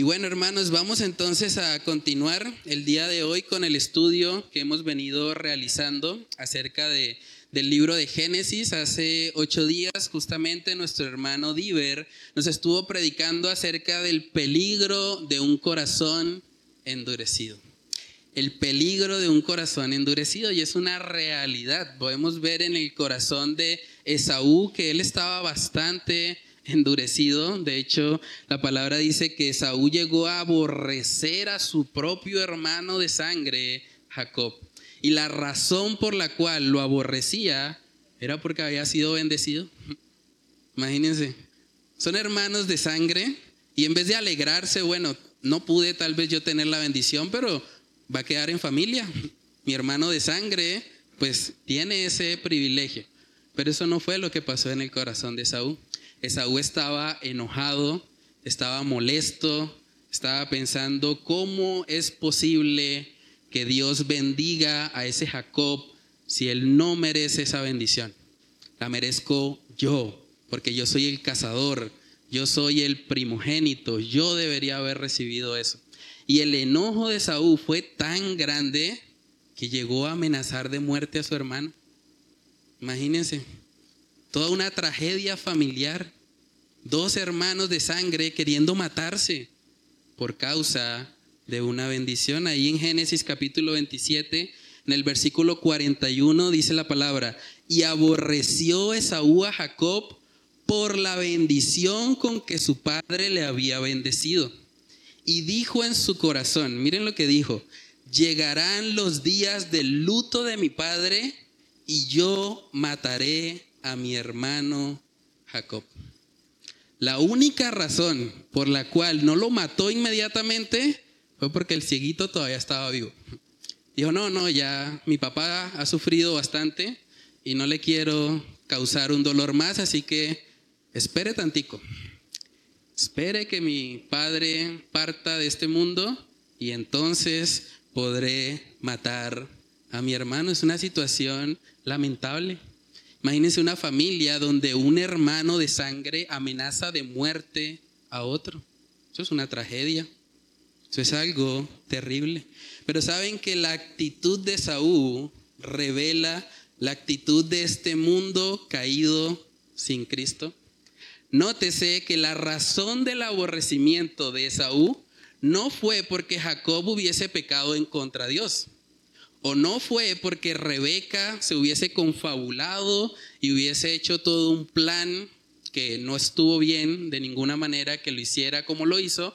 Y bueno, hermanos, vamos entonces a continuar el día de hoy con el estudio que hemos venido realizando acerca de, del libro de Génesis. Hace ocho días, justamente, nuestro hermano Diver nos estuvo predicando acerca del peligro de un corazón endurecido. El peligro de un corazón endurecido y es una realidad. Podemos ver en el corazón de Esaú que él estaba bastante endurecido. De hecho, la palabra dice que Saúl llegó a aborrecer a su propio hermano de sangre, Jacob. Y la razón por la cual lo aborrecía era porque había sido bendecido. Imagínense, son hermanos de sangre y en vez de alegrarse, bueno, no pude tal vez yo tener la bendición, pero va a quedar en familia. Mi hermano de sangre, pues tiene ese privilegio. Pero eso no fue lo que pasó en el corazón de Saúl. Esaú estaba enojado, estaba molesto, estaba pensando cómo es posible que Dios bendiga a ese Jacob si él no merece esa bendición. La merezco yo, porque yo soy el cazador, yo soy el primogénito, yo debería haber recibido eso. Y el enojo de Saúl fue tan grande que llegó a amenazar de muerte a su hermano. Imagínense toda una tragedia familiar, dos hermanos de sangre queriendo matarse por causa de una bendición. Ahí en Génesis capítulo 27, en el versículo 41 dice la palabra, y aborreció Esaú a Jacob por la bendición con que su padre le había bendecido. Y dijo en su corazón, miren lo que dijo, llegarán los días del luto de mi padre y yo mataré a mi hermano Jacob. La única razón por la cual no lo mató inmediatamente fue porque el cieguito todavía estaba vivo. Dijo, no, no, ya mi papá ha sufrido bastante y no le quiero causar un dolor más, así que espere tantico. Espere que mi padre parta de este mundo y entonces podré matar a mi hermano. Es una situación lamentable. Imagínense una familia donde un hermano de sangre amenaza de muerte a otro. Eso es una tragedia. Eso es algo terrible. Pero saben que la actitud de Saúl revela la actitud de este mundo caído sin Cristo. Nótese que la razón del aborrecimiento de Saúl no fue porque Jacob hubiese pecado en contra de Dios. O no fue porque Rebeca se hubiese confabulado y hubiese hecho todo un plan que no estuvo bien de ninguna manera que lo hiciera como lo hizo,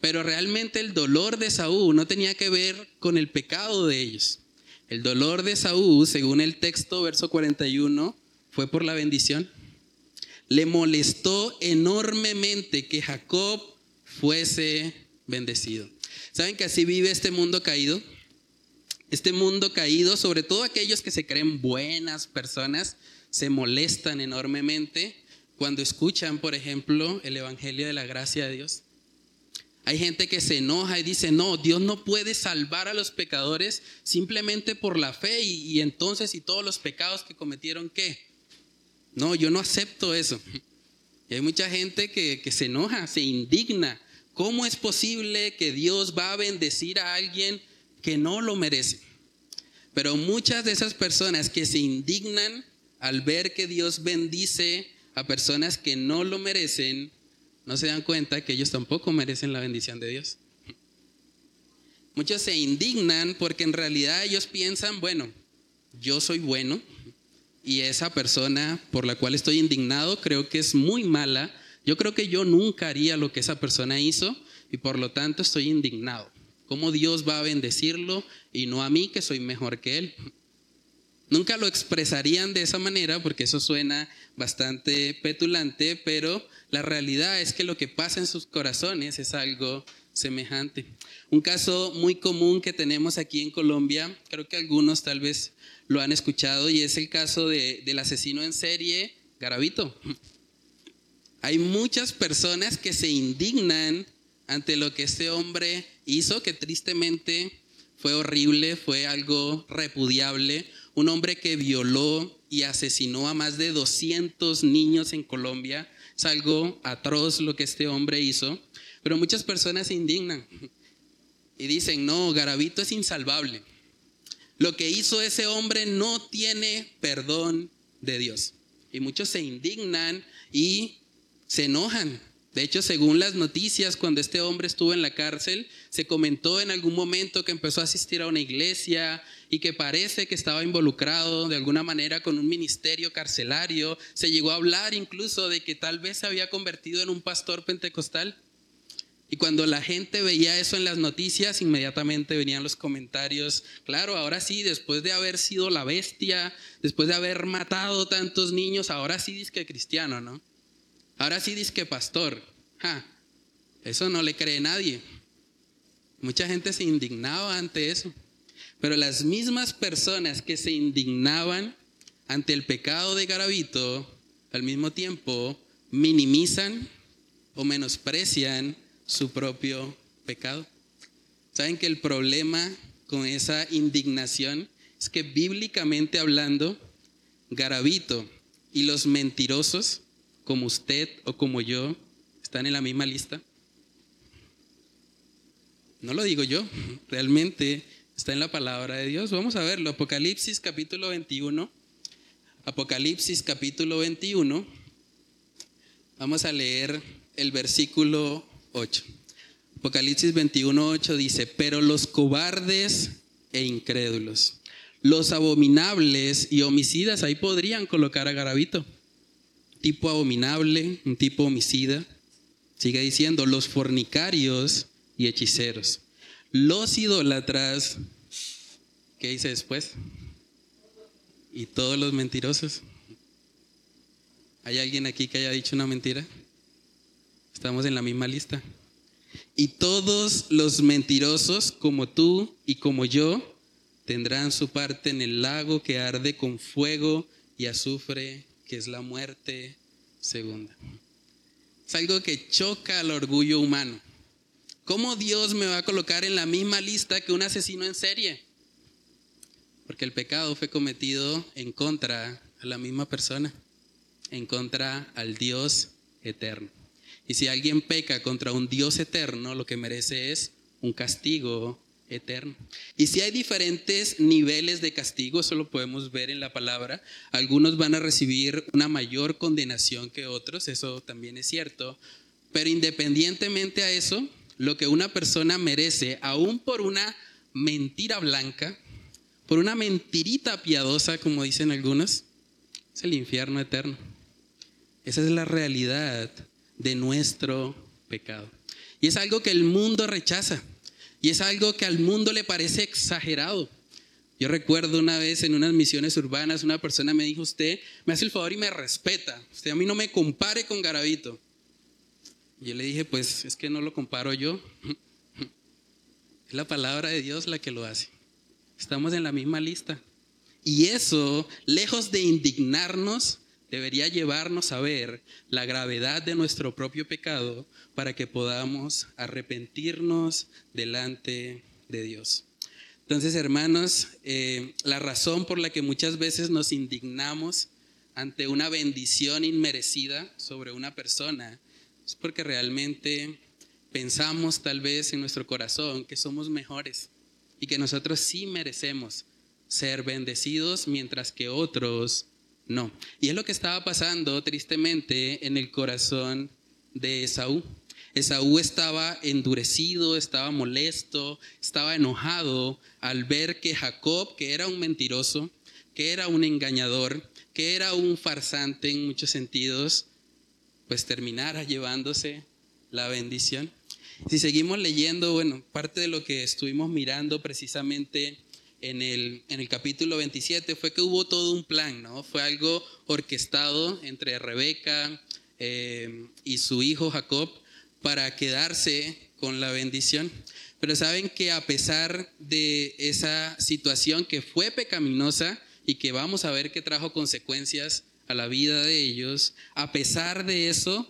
pero realmente el dolor de Saúl no tenía que ver con el pecado de ellos. El dolor de Saúl, según el texto verso 41, fue por la bendición. Le molestó enormemente que Jacob fuese bendecido. ¿Saben que así vive este mundo caído? Este mundo caído, sobre todo aquellos que se creen buenas personas, se molestan enormemente cuando escuchan, por ejemplo, el Evangelio de la gracia de Dios. Hay gente que se enoja y dice, no, Dios no puede salvar a los pecadores simplemente por la fe y, entonces y todos los pecados que cometieron, ¿qué? No, yo no acepto eso. Hay mucha gente que, que se enoja, se indigna. ¿Cómo es posible que Dios va a bendecir a alguien que no lo merece. Pero muchas de esas personas que se indignan al ver que Dios bendice a personas que no lo merecen, no se dan cuenta que ellos tampoco merecen la bendición de Dios. Muchos se indignan porque en realidad ellos piensan, bueno, yo soy bueno y esa persona por la cual estoy indignado creo que es muy mala. Yo creo que yo nunca haría lo que esa persona hizo y por lo tanto estoy indignado. ¿Cómo Dios va a bendecirlo y no a mí que soy mejor que Él? Nunca lo expresarían de esa manera porque eso suena bastante petulante, pero la realidad es que lo que pasa en sus corazones es algo semejante. Un caso muy común que tenemos aquí en Colombia, creo que algunos tal vez lo han escuchado, y es el caso del asesino en serie Garavito. Hay muchas personas que se indignan ante lo que este hombre hizo, que tristemente fue horrible, fue algo repudiable. Un hombre que violó y asesinó a más de 200 niños en Colombia. Es algo atroz lo que este hombre hizo, pero muchas personas se indignan y dicen, no, Garavito es insalvable. Lo que hizo ese hombre no tiene perdón de Dios. Y muchos se indignan y se enojan. De hecho, según las noticias, cuando este hombre estuvo en la cárcel, se comentó en algún momento que empezó a asistir a una iglesia y que parece que estaba involucrado de alguna manera con un ministerio carcelario. Se llegó a hablar incluso de que tal vez se había convertido en un pastor pentecostal. Y cuando la gente veía eso en las noticias, inmediatamente venían los comentarios, claro, ahora sí, después de haber sido la bestia, después de haber matado tantos niños, ahora sí dice que cristiano, ¿no? Ahora sí dice que pastor. eso no le cree nadie. Mucha gente se indignaba ante eso. Pero las mismas personas que se indignaban ante el pecado de Garabito, al mismo tiempo minimizan o menosprecian su propio pecado. ¿Saben que el problema con esa indignación es que bíblicamente hablando, Garabito y los mentirosos, como usted o como yo, están en la misma lista? No lo digo yo, realmente está en la palabra de Dios. Vamos a verlo, Apocalipsis capítulo 21. Apocalipsis capítulo 21. Vamos a leer el versículo 8. Apocalipsis 21, 8 dice, pero los cobardes e incrédulos, los abominables y homicidas, ahí podrían colocar a Garabito. Tipo abominable, un tipo homicida. Sigue diciendo, los fornicarios y hechiceros, los idólatras, ¿qué dice después? Y todos los mentirosos. ¿Hay alguien aquí que haya dicho una mentira? Estamos en la misma lista. Y todos los mentirosos, como tú y como yo, tendrán su parte en el lago que arde con fuego y azufre, es la muerte segunda. Es algo que choca al orgullo humano. ¿Cómo Dios me va a colocar en la misma lista que un asesino en serie? Porque el pecado fue cometido en contra a la misma persona, en contra al Dios eterno. Y si alguien peca contra un Dios eterno, lo que merece es un castigo eterno. Y si hay diferentes niveles de castigo, eso lo podemos ver en la palabra. Algunos van a recibir una mayor condenación que otros, eso también es cierto. Pero independientemente a eso, lo que una persona merece, aún por una mentira blanca, por una mentirita piadosa, como dicen algunos, es el infierno eterno. Esa es la realidad de nuestro pecado. Y es algo que el mundo rechaza. Y es algo que al mundo le parece exagerado. Yo recuerdo una vez en unas misiones urbanas, una persona me dijo, usted me hace el favor y me respeta. Usted a mí no me compare con Garavito. Y yo le dije, pues es que no lo comparo yo. Es la palabra de Dios la que lo hace. Estamos en la misma lista. Y eso, lejos de indignarnos, debería llevarnos a ver la gravedad de nuestro propio pecado para que podamos arrepentirnos delante de Dios. Entonces, hermanos, eh, la razón por la que muchas veces nos indignamos ante una bendición inmerecida sobre una persona es porque realmente pensamos tal vez en nuestro corazón que somos mejores y que nosotros sí merecemos ser bendecidos mientras que otros no. Y es lo que estaba pasando tristemente en el corazón de Esaú. Esaú estaba endurecido, estaba molesto, estaba enojado al ver que Jacob, que era un mentiroso, que era un engañador, que era un farsante en muchos sentidos, pues terminara llevándose la bendición. Si seguimos leyendo, bueno, parte de lo que estuvimos mirando precisamente en el, en el capítulo 27 fue que hubo todo un plan, ¿no? Fue algo orquestado entre Rebeca eh, y su hijo Jacob para quedarse con la bendición. Pero saben que a pesar de esa situación que fue pecaminosa y que vamos a ver que trajo consecuencias a la vida de ellos, a pesar de eso,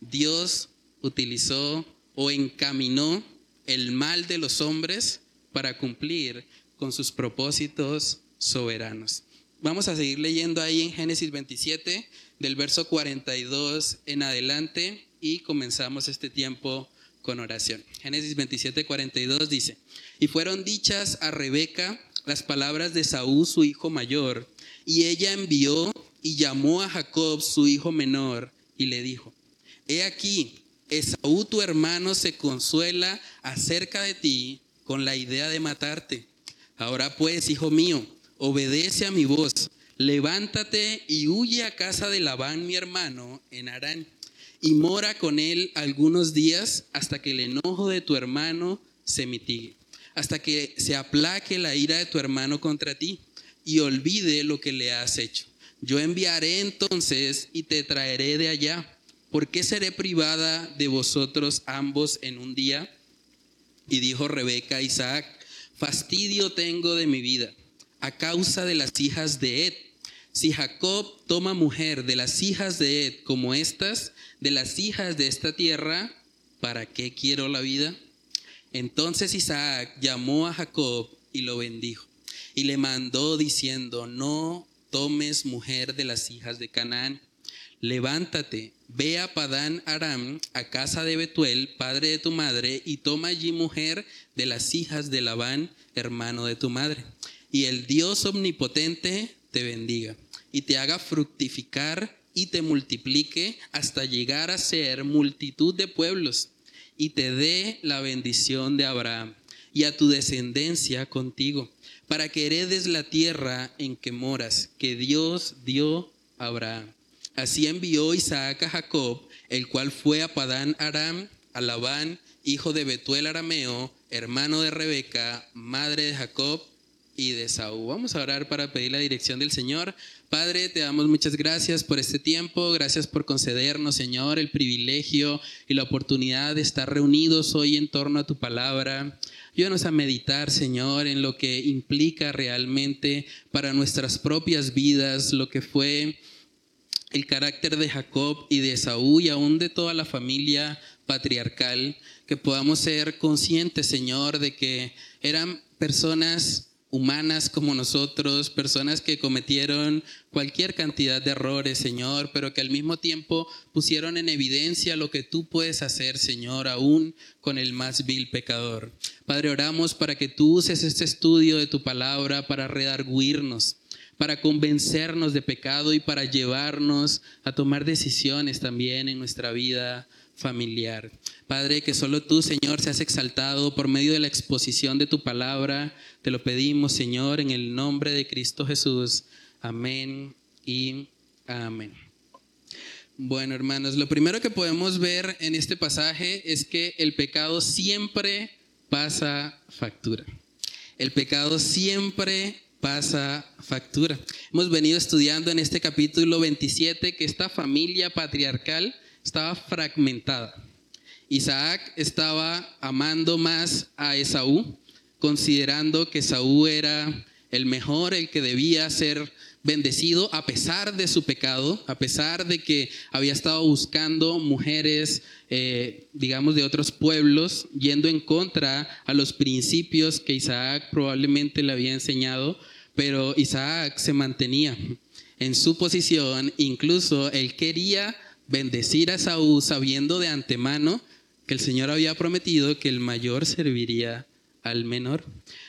Dios utilizó o encaminó el mal de los hombres para cumplir con sus propósitos soberanos. vamos a seguir leyendo ahí en Génesis 27, del verso 42 en adelante, y comenzamos este tiempo con oración. Génesis 27, 42 dice, y fueron dichas a Rebeca las palabras de Saúl, su hijo mayor, y ella envió y llamó a Jacob, su hijo menor, y le dijo, he aquí, Esaú tu hermano se consuela acerca de ti con la idea de matarte. Ahora pues, hijo mío, obedece a mi voz, levántate y huye a casa de Labán mi hermano en Arán, y mora con él algunos días hasta que el enojo de tu hermano se mitigue, hasta que se aplaque la ira de tu hermano contra ti y olvide lo que le has hecho. Yo enviaré entonces y te traeré de allá. ¿Por qué seré privada de vosotros ambos en un día? Y dijo Rebeca a Isaac, fastidio tengo de mi vida a causa de las hijas de Ed. Si Jacob toma mujer de las hijas de Ed como estas, de las hijas de esta tierra, ¿para qué quiero la vida? Entonces Isaac llamó a Jacob y lo bendijo. Y le mandó diciendo, no tomes mujer de las hijas de Canaán. Levántate, Ve a Padán Aram, a casa de Betuel, padre de tu madre, y toma allí mujer de las hijas de Labán, hermano de tu madre. Y el Dios omnipotente te bendiga, y te haga fructificar y te multiplique hasta llegar a ser multitud de pueblos, y te dé la bendición de Abraham, y a tu descendencia contigo, para que heredes la tierra en que moras, que Dios dio a Abraham Así envió Isaac a Jacob, el cual fue a Padán Aram, a Labán, hijo de Betuel Arameo, hermano de Rebeca, madre de Jacob y de Saúl. Vamos a orar para pedir la dirección del Señor. Padre, te damos muchas gracias por este tiempo, gracias por concedernos, Señor, el privilegio y la oportunidad de estar reunidos hoy en torno a tu palabra. Ayúdanos a meditar, Señor, en lo que implica realmente para nuestras propias vidas, lo que fue el carácter de Jacob y de Saúl y aún de toda la familia patriarcal, que podamos ser conscientes, Señor, de que eran personas humanas como nosotros, personas que cometieron cualquier cantidad de errores, Señor, pero que al mismo tiempo pusieron en evidencia lo que tú puedes hacer, Señor, aún con el más vil pecador. Padre, oramos para que tú uses este estudio de tu palabra para redarguirnos, para convencernos de pecado y para llevarnos a tomar decisiones también en nuestra vida familiar. Padre, que solo tú, Señor, seas exaltado por medio de la exposición de tu palabra. Te lo pedimos, Señor, en el nombre de Cristo Jesús. Amén y amén. Bueno, hermanos, lo primero que podemos ver en este pasaje es que el pecado siempre pasa factura. El pecado siempre pasa factura. Hemos venido estudiando en este capítulo 27 que esta familia patriarcal estaba fragmentada. Isaac estaba amando más a Esaú, considerando que Esaú era el mejor, el que debía ser bendecido a pesar de su pecado, a pesar de que había estado buscando mujeres, eh, digamos, de otros pueblos, yendo en contra a los principios que Isaac probablemente le había enseñado, pero Isaac se mantenía en su posición, incluso él quería bendecir a Saúl sabiendo de antemano que el Señor había prometido que el mayor serviría al menor.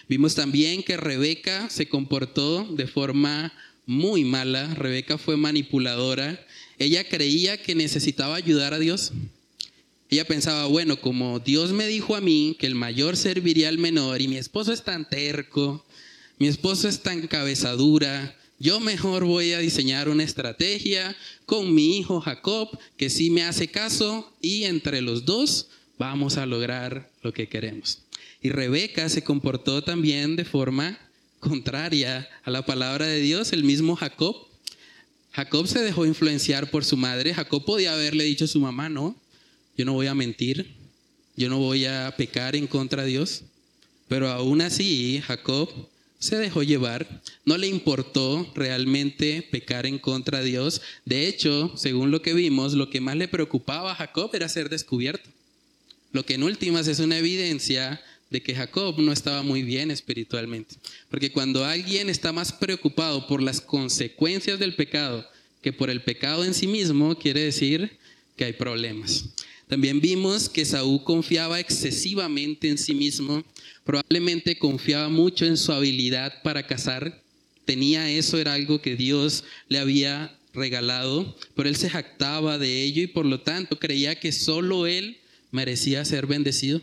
Vimos también que Rebeca se comportó de forma muy mala, Rebeca fue manipuladora, ella creía que necesitaba ayudar a Dios. Ella pensaba, bueno, como Dios me dijo a mí que el mayor serviría al menor y mi esposo es tan terco, mi esposo es tan cabezadura, yo mejor voy a diseñar una estrategia con mi hijo Jacob, que sí me hace caso, y entre los dos vamos a lograr lo que queremos. Y Rebeca se comportó también de forma contraria a la palabra de Dios, el mismo Jacob. Jacob se dejó influenciar por su madre. Jacob podía haberle dicho a su mamá, no, yo no voy a mentir, yo no voy a pecar en contra de Dios. Pero aún así, Jacob se dejó llevar, no le importó realmente pecar en contra de Dios. De hecho, según lo que vimos, lo que más le preocupaba a Jacob era ser descubierto. Lo que en últimas es una evidencia de que Jacob no estaba muy bien espiritualmente. Porque cuando alguien está más preocupado por las consecuencias del pecado que por el pecado en sí mismo, quiere decir que hay problemas. También vimos que Saúl confiaba excesivamente en sí mismo, probablemente confiaba mucho en su habilidad para cazar, tenía eso, era algo que Dios le había regalado, pero él se jactaba de ello y por lo tanto creía que solo él merecía ser bendecido.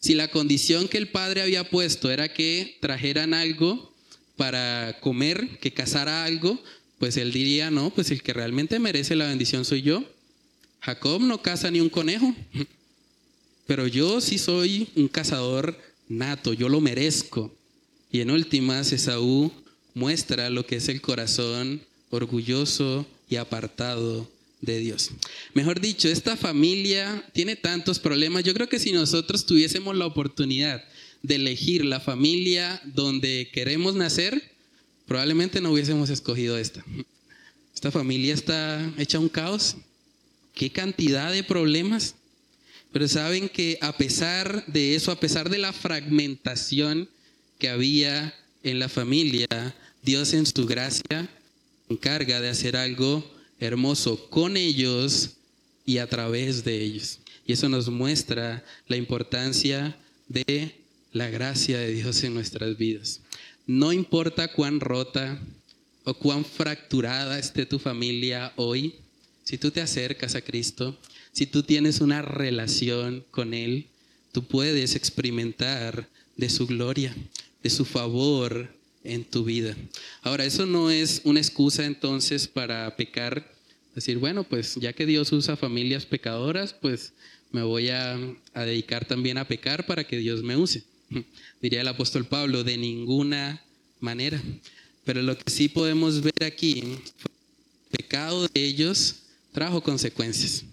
Si la condición que el padre había puesto era que trajeran algo para comer, que cazara algo, pues él diría, no, pues el que realmente merece la bendición soy yo. Jacob no caza ni un conejo, pero yo sí soy un cazador nato, yo lo merezco. Y en últimas, Esaú muestra lo que es el corazón orgulloso y apartado de Dios. Mejor dicho, esta familia tiene tantos problemas. Yo creo que si nosotros tuviésemos la oportunidad de elegir la familia donde queremos nacer, probablemente no hubiésemos escogido esta. Esta familia está hecha un caos. Qué cantidad de problemas. Pero saben que a pesar de eso, a pesar de la fragmentación que había en la familia, Dios en su gracia encarga de hacer algo hermoso con ellos y a través de ellos. Y eso nos muestra la importancia de la gracia de Dios en nuestras vidas. No importa cuán rota o cuán fracturada esté tu familia hoy, si tú te acercas a Cristo, si tú tienes una relación con Él, tú puedes experimentar de su gloria, de su favor en tu vida. Ahora, eso no es una excusa entonces para pecar, decir, bueno, pues ya que Dios usa familias pecadoras, pues me voy a, dedicar también a pecar para que Dios me use. Diría el apóstol Pablo, de ninguna manera. Pero lo que sí podemos ver aquí, el pecado de ellos trajo consecuencias.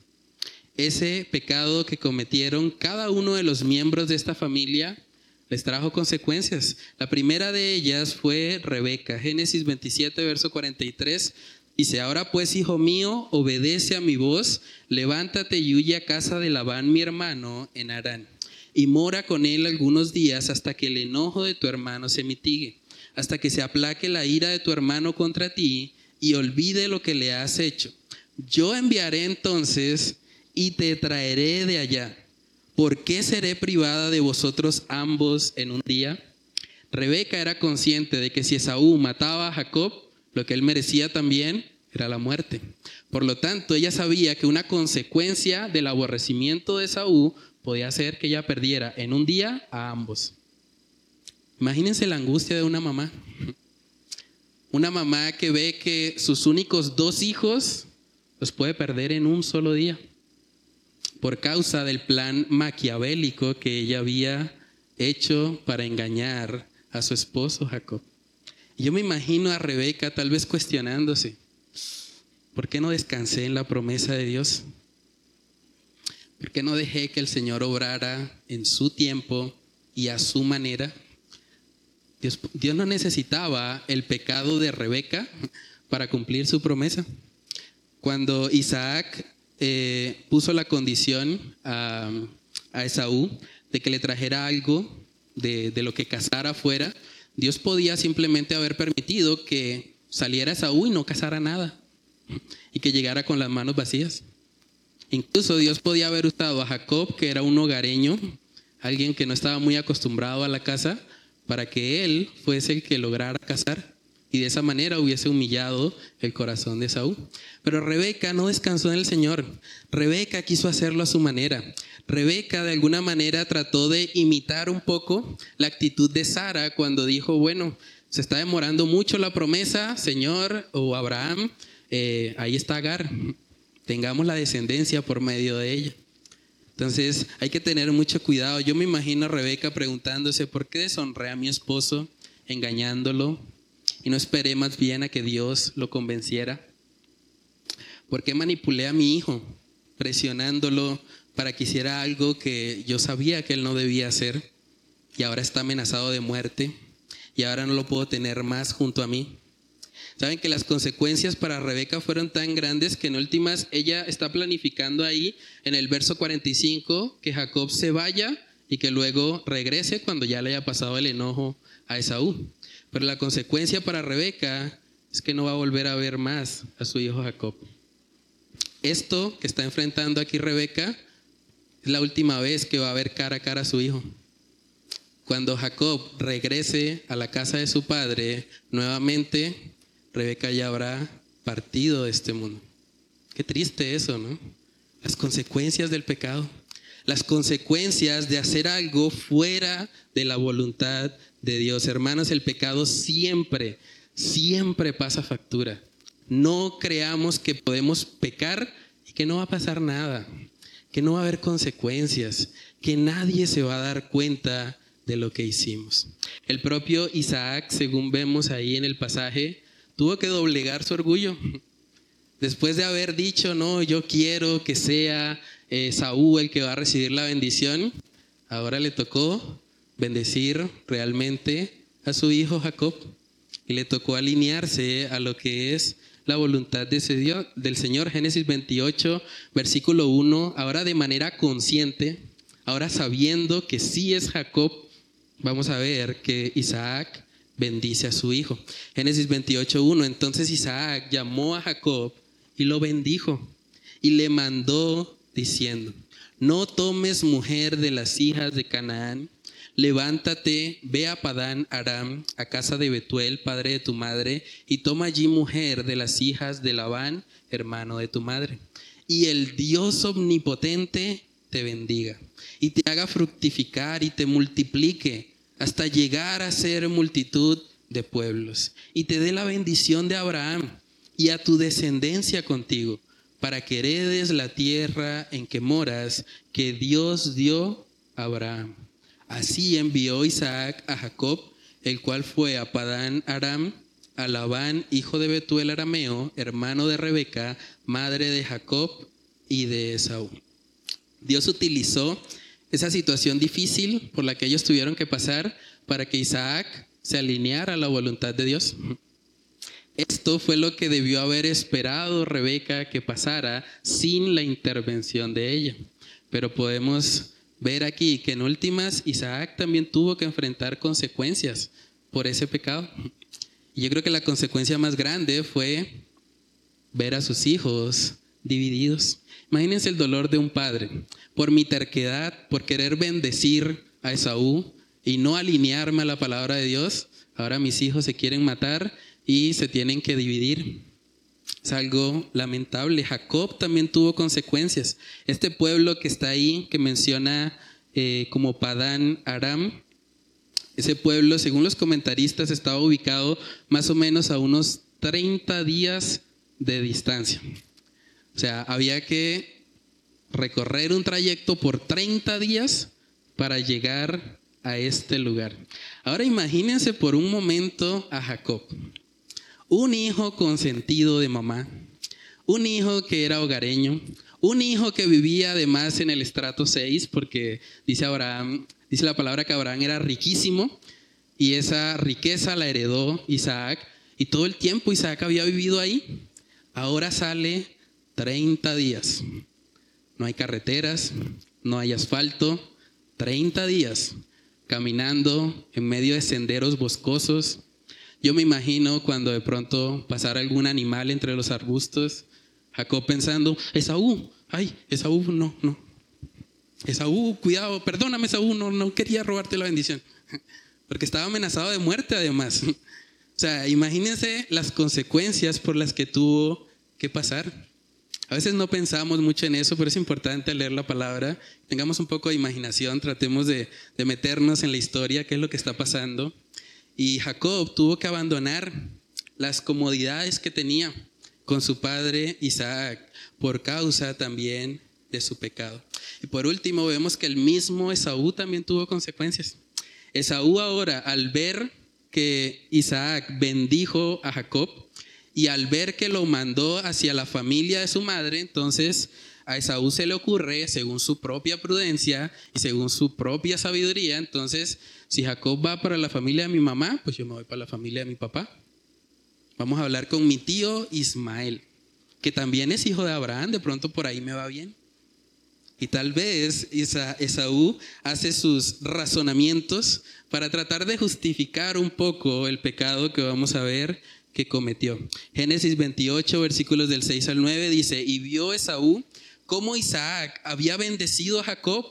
Ese pecado que cometieron cada uno de los miembros de esta familia les trajo consecuencias. La primera de ellas fue Rebeca. Génesis 27, verso 43. Dice, ahora pues, hijo mío, obedece a mi voz, levántate y huye a casa de Labán, mi hermano, en Arán, y mora con él algunos días hasta que el enojo de tu hermano se mitigue, hasta que se aplaque la ira de tu hermano contra ti y olvide lo que le has hecho. Yo enviaré entonces y te traeré de allá ¿por qué seré privada de vosotros ambos en un día? Rebeca era consciente de que si Esaú mataba a Jacob, lo que él merecía también era la muerte. Por lo tanto, ella sabía que una consecuencia del aborrecimiento de Esaú podía ser que ella perdiera en un día a ambos. Imagínense la angustia de una mamá. Una mamá que ve que sus únicos dos hijos los puede perder en un solo día por causa del plan maquiavélico que ella había hecho para engañar a su esposo Jacob. Yo me imagino a Rebeca tal vez cuestionándose, ¿por qué no descansé en la promesa de Dios? ¿Por qué no dejé que el Señor obrara en su tiempo y a su manera? Dios, Dios no necesitaba el pecado de Rebeca para cumplir su promesa. Cuando Isaac eh, puso la condición a, Esaú de que le trajera algo de, lo que cazara afuera, Dios podía simplemente haber permitido que saliera Esaú y no cazara nada y que llegara con las manos vacías. Incluso Dios podía haber usado a Jacob, que era un hogareño, alguien que no estaba muy acostumbrado a la casa, para que él fuese el que lograra cazar y de esa manera hubiese humillado el corazón de Saúl. Pero Rebeca no descansó en el Señor. Rebeca quiso hacerlo a su manera. Rebeca de alguna manera trató de imitar un poco la actitud de Sara cuando dijo, bueno, se está demorando mucho la promesa, Señor o Abraham, eh, ahí está Agar, tengamos la descendencia por medio de ella. Entonces hay que tener mucho cuidado. Yo me imagino a Rebeca preguntándose, ¿por qué deshonré a mi esposo engañándolo? Y no esperé más bien a que Dios lo convenciera? ¿Por qué manipulé a mi hijo presionándolo para que hiciera algo que yo sabía que él no debía hacer y ahora está amenazado de muerte y ahora no lo puedo tener más junto a mí? Saben que las consecuencias para Rebeca fueron tan grandes que en últimas ella está planificando ahí en el verso 45 que Jacob se vaya y que luego regrese cuando ya le haya pasado el enojo a Esaú. Pero la consecuencia para Rebeca es que no va a volver a ver más a su hijo Jacob. Esto que está enfrentando aquí Rebeca es la última vez que va a ver cara a cara a su hijo. Cuando Jacob regrese a la casa de su padre, nuevamente Rebeca ya habrá partido de este mundo. Qué triste eso, ¿no? Las consecuencias del pecado, las consecuencias de hacer algo fuera de la voluntad de Dios. Hermanos, el pecado siempre, siempre pasa factura. No creamos que podemos pecar y que no va a pasar nada, que no va a haber consecuencias, que nadie se va a dar cuenta de lo que hicimos. El propio Isaac, según vemos ahí en el pasaje, tuvo que doblegar su orgullo. Después de haber dicho, no, yo quiero que sea eh, Saúl el que va a recibir la bendición, ahora le tocó bendecir realmente a su hijo Jacob y le tocó alinearse a lo que es la voluntad de ese Dios, del Señor. Génesis 28, versículo 1, ahora de manera consciente, ahora sabiendo que sí es Jacob, vamos a ver que Isaac bendice a su hijo. Génesis 28, 1, entonces Isaac llamó a Jacob y lo bendijo y le mandó diciendo, no tomes mujer de las hijas de Canaán, levántate, ve a Padán Aram, a casa de Betuel, padre de tu madre, y toma allí mujer de las hijas de Labán, hermano de tu madre. Y el Dios omnipotente te bendiga, y te haga fructificar y te multiplique hasta llegar a ser multitud de pueblos, y te dé la bendición de Abraham y a tu descendencia contigo, para que heredes la tierra en que moras, que Dios dio a Abraham. Así envió Isaac a Jacob, el cual fue a Padán Aram, a Labán, hijo de Betuel arameo, hermano de Rebeca, madre de Jacob y de Esaú. Dios utilizó esa situación difícil por la que ellos tuvieron que pasar para que Isaac se alineara a la voluntad de Dios. Esto fue lo que debió haber esperado Rebeca que pasara sin la intervención de ella. Pero podemos ver aquí que en últimas Isaac también tuvo que enfrentar consecuencias por ese pecado. Y yo creo que la consecuencia más grande fue ver a sus hijos divididos. Imagínense el dolor de un padre por mi terquedad, por querer bendecir a Esaú y no alinearme a la palabra de Dios. Ahora mis hijos se quieren matar y se tienen que dividir. Es algo lamentable. Jacob también tuvo consecuencias. Este pueblo que está ahí, que menciona eh, como Padán Aram, ese pueblo, según los comentaristas, estaba ubicado más o menos a unos 30 días de distancia. O sea, había que recorrer un trayecto por 30 días para llegar a este lugar. Ahora imagínense por un momento a Jacob un hijo consentido de mamá, un hijo que era hogareño, un hijo que vivía además en el estrato 6, porque dice Abraham, dice la palabra que Abraham era riquísimo y esa riqueza la heredó Isaac y todo el tiempo Isaac había vivido ahí. Ahora sale 30 días. No hay carreteras, no hay asfalto, 30 días caminando en medio de senderos boscosos, yo me imagino cuando de pronto pasara algún animal entre los arbustos, Jacob pensando, Esaú, ay, Esaú, no, no. Esaú, cuidado, perdóname Esaú, no, no quería robarte la bendición. Porque estaba amenazado de muerte además. O sea, imagínense las consecuencias por las que tuvo que pasar. A veces no pensamos mucho en eso, pero es importante leer la palabra. Tengamos un poco de imaginación, tratemos de, de meternos en la historia, qué es lo que está pasando. Y Jacob tuvo que abandonar las comodidades que tenía con su padre Isaac por causa también de su pecado. Y por último vemos que el mismo Esaú también tuvo consecuencias. Esaú ahora al ver que Isaac bendijo a Jacob y al ver que lo mandó hacia la familia de su madre, entonces a Esaú se le ocurre, según su propia prudencia y según su propia sabiduría, entonces si Jacob va para la familia de mi mamá, pues yo me voy para la familia de mi papá. Vamos a hablar con mi tío Ismael, que también es hijo de Abraham, de pronto por ahí me va bien. Y tal vez Esaú hace sus razonamientos para tratar de justificar un poco el pecado que vamos a ver que cometió. Génesis 28, versículos del 6 al 9 dice, y vio Esaú cómo Isaac había bendecido a Jacob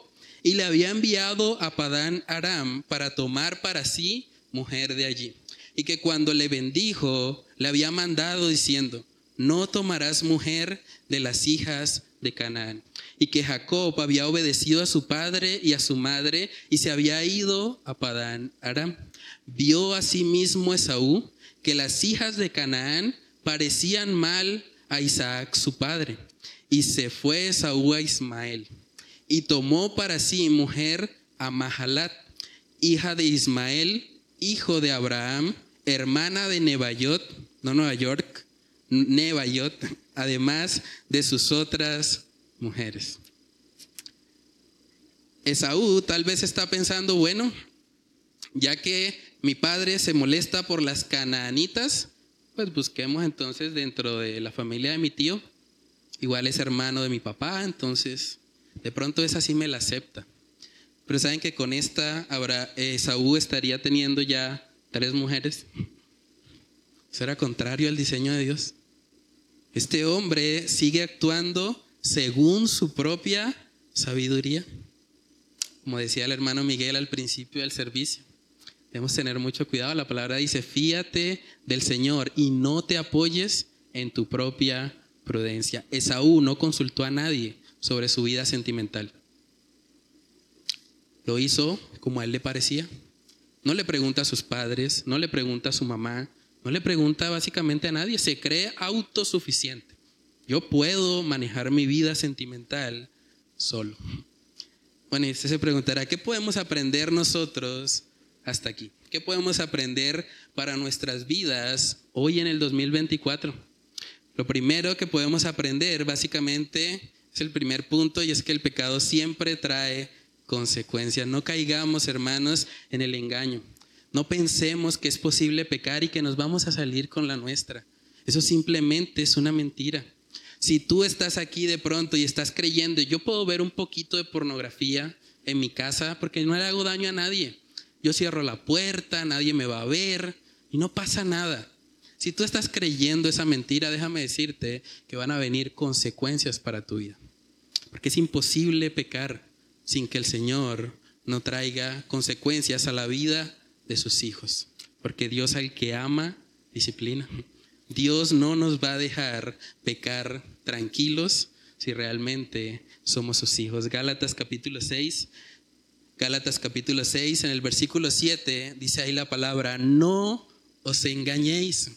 y le había enviado a Padán Aram para tomar para sí mujer de allí. Y que cuando le bendijo, le había mandado diciendo, no tomarás mujer de las hijas de Canaán. Y que Jacob había obedecido a su padre y a su madre y se había ido a Padán Aram. Vio asimismo Esaú que las hijas de Canaán parecían mal a Isaac su padre. Y se fue Esaú a Ismael y tomó para sí mujer a Mahalat, hija de Ismael, hijo de Abraham, hermana de Nebayot, no Nueva York, Nebayot, además de sus otras mujeres. Esaú tal vez está pensando, bueno, ya que mi padre se molesta por las canaanitas, pues busquemos entonces dentro de la familia de mi tío, igual es hermano de mi papá, entonces de pronto esa sí me la acepta. Pero saben que con esta Esaú estaría teniendo ya tres mujeres. Eso era contrario al diseño de Dios. Este hombre sigue actuando según su propia sabiduría. Como decía el hermano Miguel al principio del servicio, debemos tener mucho cuidado. La palabra dice, fíate del Señor y no te apoyes en tu propia prudencia. Esaú no consultó a nadie sobre su vida sentimental. Lo hizo como a él le parecía. No le pregunta a sus padres, no le pregunta a su mamá, no le pregunta básicamente a nadie, se cree autosuficiente. Yo puedo manejar mi vida sentimental solo. Bueno, y usted se preguntará, ¿qué podemos aprender nosotros hasta aquí? ¿Qué podemos aprender para nuestras vidas hoy en el 2024? Lo primero que podemos aprender básicamente es el primer punto y es que el pecado siempre trae consecuencias. No caigamos, hermanos, en el engaño. No pensemos que es posible pecar y que nos vamos a salir con la nuestra. Eso simplemente es una mentira. Si tú estás aquí de pronto y estás creyendo, yo puedo ver un poquito de pornografía en mi casa porque no le hago daño a nadie. Yo cierro la puerta, nadie me va a ver y no pasa nada. Si tú estás creyendo esa mentira, déjame decirte que van a venir consecuencias para tu vida. Porque es imposible pecar sin que el Señor no traiga consecuencias a la vida de sus hijos. Porque Dios al que ama, disciplina. Dios no nos va a dejar pecar tranquilos si realmente somos sus hijos. Gálatas capítulo 6. Gálatas capítulo 6, en el versículo 7, dice ahí la palabra, no os engañéis.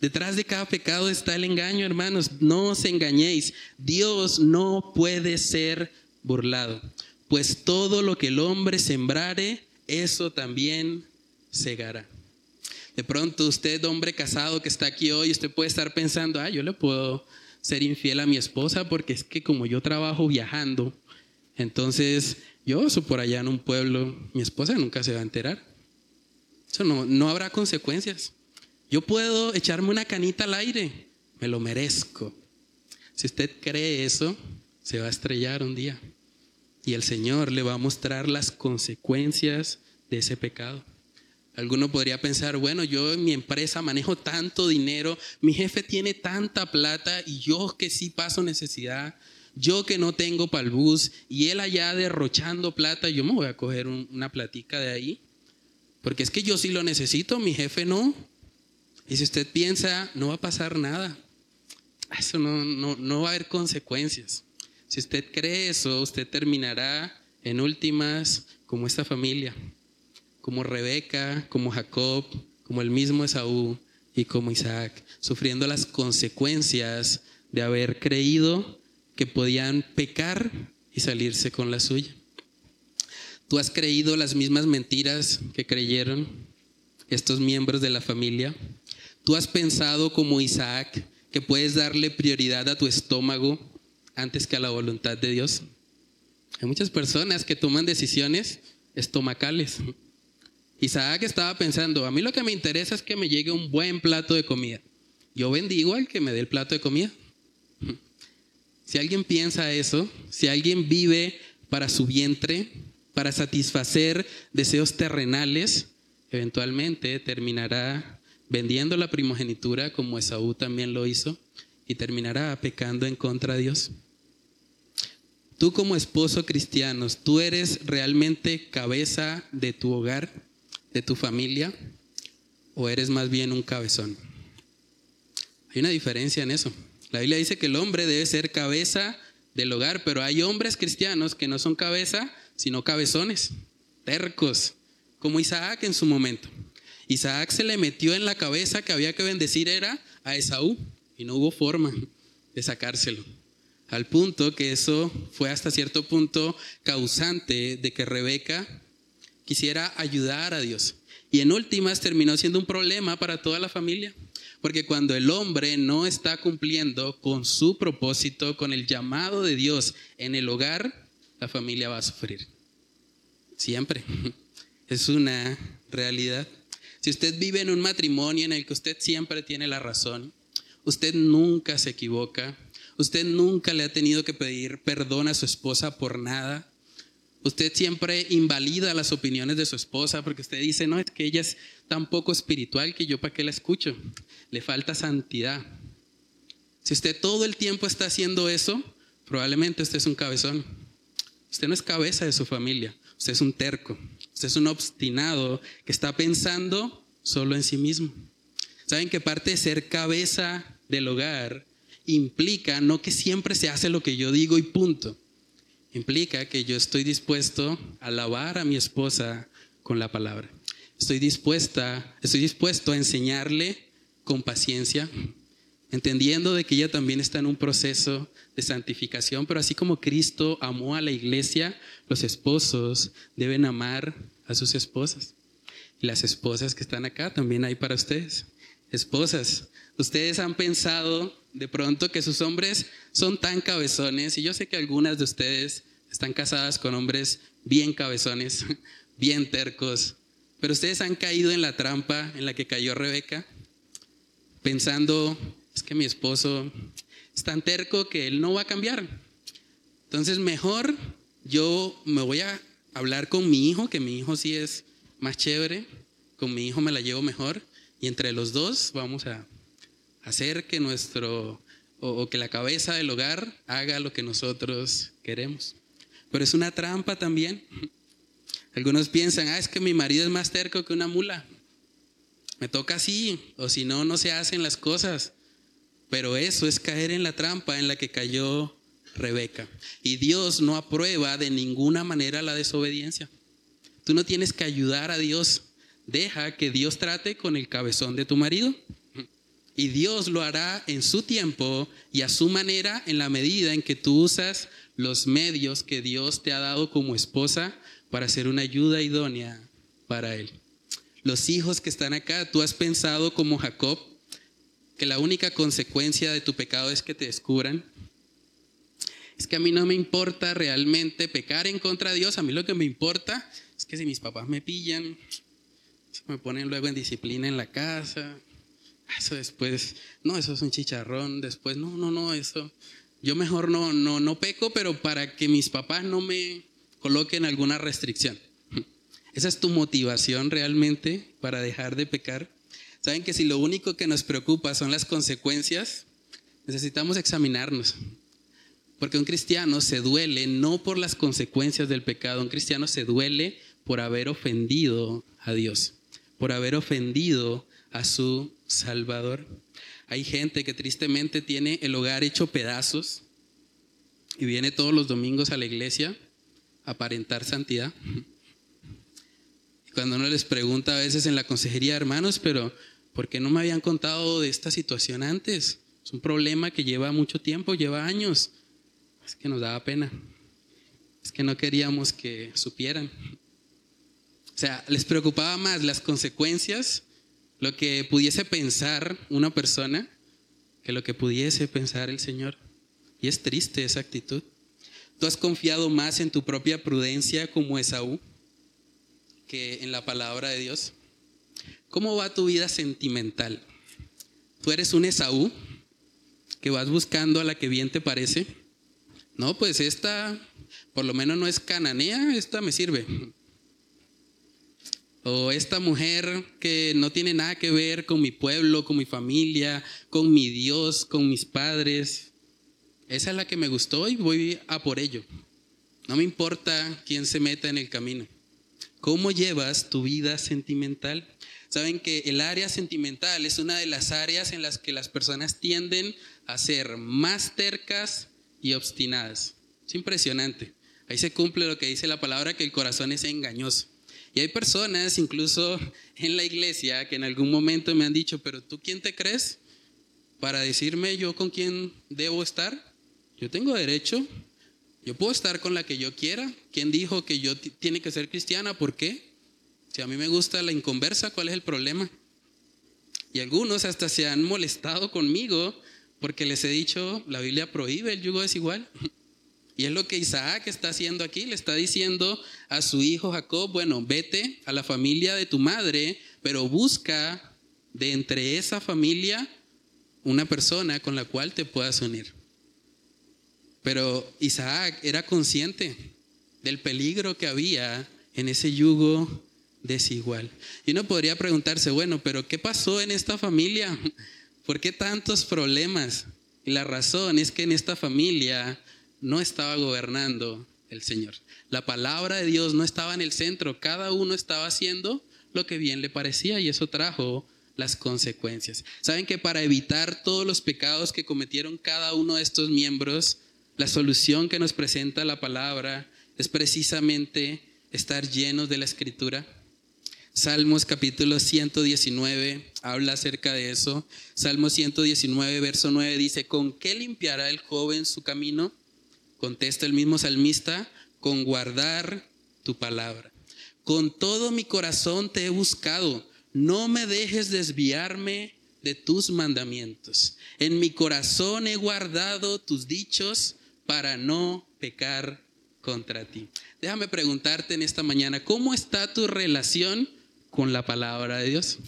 Detrás de cada pecado está el engaño, hermanos. No os engañéis. Dios no puede ser burlado. Pues todo lo que el hombre sembrare, eso también segará. De pronto usted, hombre casado que está aquí hoy, usted puede estar pensando, ah, yo le puedo ser infiel a mi esposa porque es que como yo trabajo viajando, entonces yo soy por allá en un pueblo, mi esposa nunca se va a enterar. Eso no, no habrá consecuencias. Yo puedo echarme una canita al aire, me lo merezco. Si usted cree eso, se va a estrellar un día. Y el Señor le va a mostrar las consecuencias de ese pecado. Alguno podría pensar, bueno, yo en mi empresa manejo tanto dinero, mi jefe tiene tanta plata y yo que sí paso necesidad, yo que no tengo para el bus y él allá derrochando plata, yo me voy a coger una platica de ahí. Porque es que yo sí lo necesito, mi jefe no. Y si usted piensa, no va a pasar nada. Eso no, no, no va a haber consecuencias. Si usted cree eso, usted terminará en últimas como esta familia, como Rebeca, como Jacob, como el mismo Esaú y como Isaac, sufriendo las consecuencias de haber creído que podían pecar y salirse con la suya. ¿Tú has creído las mismas mentiras que creyeron estos miembros de la familia? ¿Tú has pensado como Isaac que puedes darle prioridad a tu estómago antes que a la voluntad de Dios. Hay muchas personas que toman decisiones estomacales. Isaac estaba pensando, a mí lo que me interesa es que me llegue un buen plato de comida. Yo bendigo al que me dé el plato de comida. Si alguien piensa eso, si alguien vive para su vientre, para satisfacer deseos terrenales, eventualmente terminará vendiendo la primogenitura como Esaú también lo hizo y terminará pecando en contra de Dios. Tú como esposo cristiano, ¿tú eres realmente cabeza de tu hogar, de tu familia, o eres más bien un cabezón? Hay una diferencia en eso. La Biblia dice que el hombre debe ser cabeza del hogar, pero hay hombres cristianos que no son cabeza, sino cabezones, tercos, como Isaac en su momento. Isaac se le metió en la cabeza que había que bendecir era a Esaú y no hubo forma de sacárselo. Al punto que eso fue hasta cierto punto causante de que Rebeca quisiera ayudar a Dios. Y en últimas terminó siendo un problema para toda la familia. Porque cuando el hombre no está cumpliendo con su propósito, con el llamado de Dios en el hogar, la familia va a sufrir. Siempre. Es una realidad. Si usted vive en un matrimonio en el que usted siempre tiene la razón, usted nunca se equivoca, usted nunca le ha tenido que pedir perdón a su esposa por nada, usted siempre invalida las opiniones de su esposa porque usted dice, no, es que ella es tan poco espiritual que yo para qué la escucho, le falta santidad. Si usted todo el tiempo está haciendo eso, probablemente usted es un cabezón. Usted no es cabeza de su familia, usted es un terco. Usted es un obstinado que está pensando solo en sí mismo. ¿Saben que parte de ser cabeza del hogar implica no que siempre se hace lo que yo digo y punto? Implica que yo estoy dispuesto a alabar a mi esposa con la palabra. Estoy dispuesta, estoy dispuesto a enseñarle con paciencia, entendiendo de que ella también está en un proceso de santificación, pero así como Cristo amó a la iglesia, los esposos deben amar a sus esposas. Las esposas que están acá también hay para ustedes. Esposas, ustedes han pensado de pronto que sus hombres son tan cabezones, y yo sé que algunas de ustedes están casadas con hombres bien cabezones, bien tercos, pero ustedes han caído en la trampa en la que cayó Rebeca, pensando, es que mi esposo es tan terco que él no va a cambiar. Entonces mejor yo me voy a hablar con mi hijo, que mi hijo sí es más chévere, con mi hijo me la llevo mejor, y entre los dos vamos a hacer que nuestro, o, que la cabeza del hogar haga lo que nosotros queremos. Pero es una trampa también. Algunos piensan, ah, es que mi marido es más terco que una mula. Me toca así, o si no, no se hacen las cosas. Pero eso es caer en la trampa en la que cayó Rebeca. Y Dios no aprueba de ninguna manera la desobediencia. Tú no tienes que ayudar a Dios. Deja que Dios trate con el cabezón de tu marido. Y Dios lo hará en su tiempo y a su manera en la medida en que tú usas los medios que Dios te ha dado como esposa para ser una ayuda idónea para Él los hijos que están acá, tú has pensado como Jacob que la única consecuencia de tu pecado es que te descubran. Es que a mí no me importa realmente pecar en contra de Dios, a mí lo que me importa es que si mis papás me pillan, me ponen luego en disciplina en la casa, eso después, no, eso es un chicharrón, después, no, no, no, eso, yo mejor no, no, no peco, pero para que mis papás no me coloquen alguna restricción. ¿Esa es tu motivación realmente para dejar de pecar? Saben que si lo único que nos preocupa son las consecuencias, necesitamos examinarnos. Porque un cristiano se duele no por las consecuencias del pecado, un cristiano se duele por haber ofendido a Dios, por haber ofendido a su Salvador. Hay gente que tristemente tiene el hogar hecho pedazos y viene todos los domingos a la iglesia a aparentar santidad. Cuando uno les pregunta a veces en la consejería, hermanos, pero ¿por qué no me habían contado de esta situación antes? Es un problema que lleva mucho tiempo, lleva años. Es que nos daba pena. Es que no queríamos que supieran. O sea, les preocupaba más las consecuencias, lo que pudiese pensar una persona, que lo que pudiese pensar el Señor. Y es triste esa actitud. Tú has confiado más en tu propia prudencia como Esaú en la palabra de Dios. ¿Cómo va tu vida sentimental? ¿Tú eres un Esaú que vas buscando a la que bien te parece? No, pues esta por lo menos no es cananea, esta me sirve. O esta mujer que no tiene nada que ver con mi pueblo, con mi familia, con mi Dios, con mis padres. Esa es la que me gustó y voy a por ello. No me importa quién se meta en el camino. ¿Cómo llevas tu vida sentimental? Saben que el área sentimental es una de las áreas en las que las personas tienden a ser más tercas y obstinadas. Es impresionante. Ahí se cumple lo que dice la palabra, que el corazón es engañoso. Y hay personas, incluso en la iglesia, que en algún momento me han dicho, pero tú quién te crees para decirme yo con quién debo estar? Yo tengo derecho, yo puedo estar con la que yo quiera. ¿Quién dijo que yo tiene que ser cristiana? ¿Por qué? Si a mí me gusta la inconversa, ¿cuál es el problema? Y algunos hasta se han molestado conmigo porque les he dicho, la Biblia prohíbe el yugo desigual. Y es lo que Isaac está haciendo aquí, le está diciendo a su hijo Jacob, bueno, vete a la familia de tu madre, pero busca de entre esa familia una persona con la cual te puedas unir. Pero Isaac era consciente del peligro que había en ese yugo desigual. Y uno podría preguntarse, bueno, pero ¿qué pasó en esta familia? ¿Por qué tantos problemas? Y la razón es que en esta familia no estaba gobernando el Señor. La palabra de Dios no estaba en el centro, cada uno estaba haciendo lo que bien le parecía y eso trajo las consecuencias. Saben que para evitar todos los pecados que cometieron cada uno de estos miembros, la solución que nos presenta la palabra es precisamente estar llenos de la escritura. Salmos capítulo 119 habla acerca de eso. Salmo 119, verso 9 dice, ¿con qué limpiará el joven su camino? Contesta el mismo salmista, con guardar tu palabra. Con todo mi corazón te he buscado, no me dejes desviarme de tus mandamientos. En mi corazón he guardado tus dichos para no pecar contra ti. Déjame preguntarte en esta mañana, ¿cómo está tu relación con la palabra de Dios?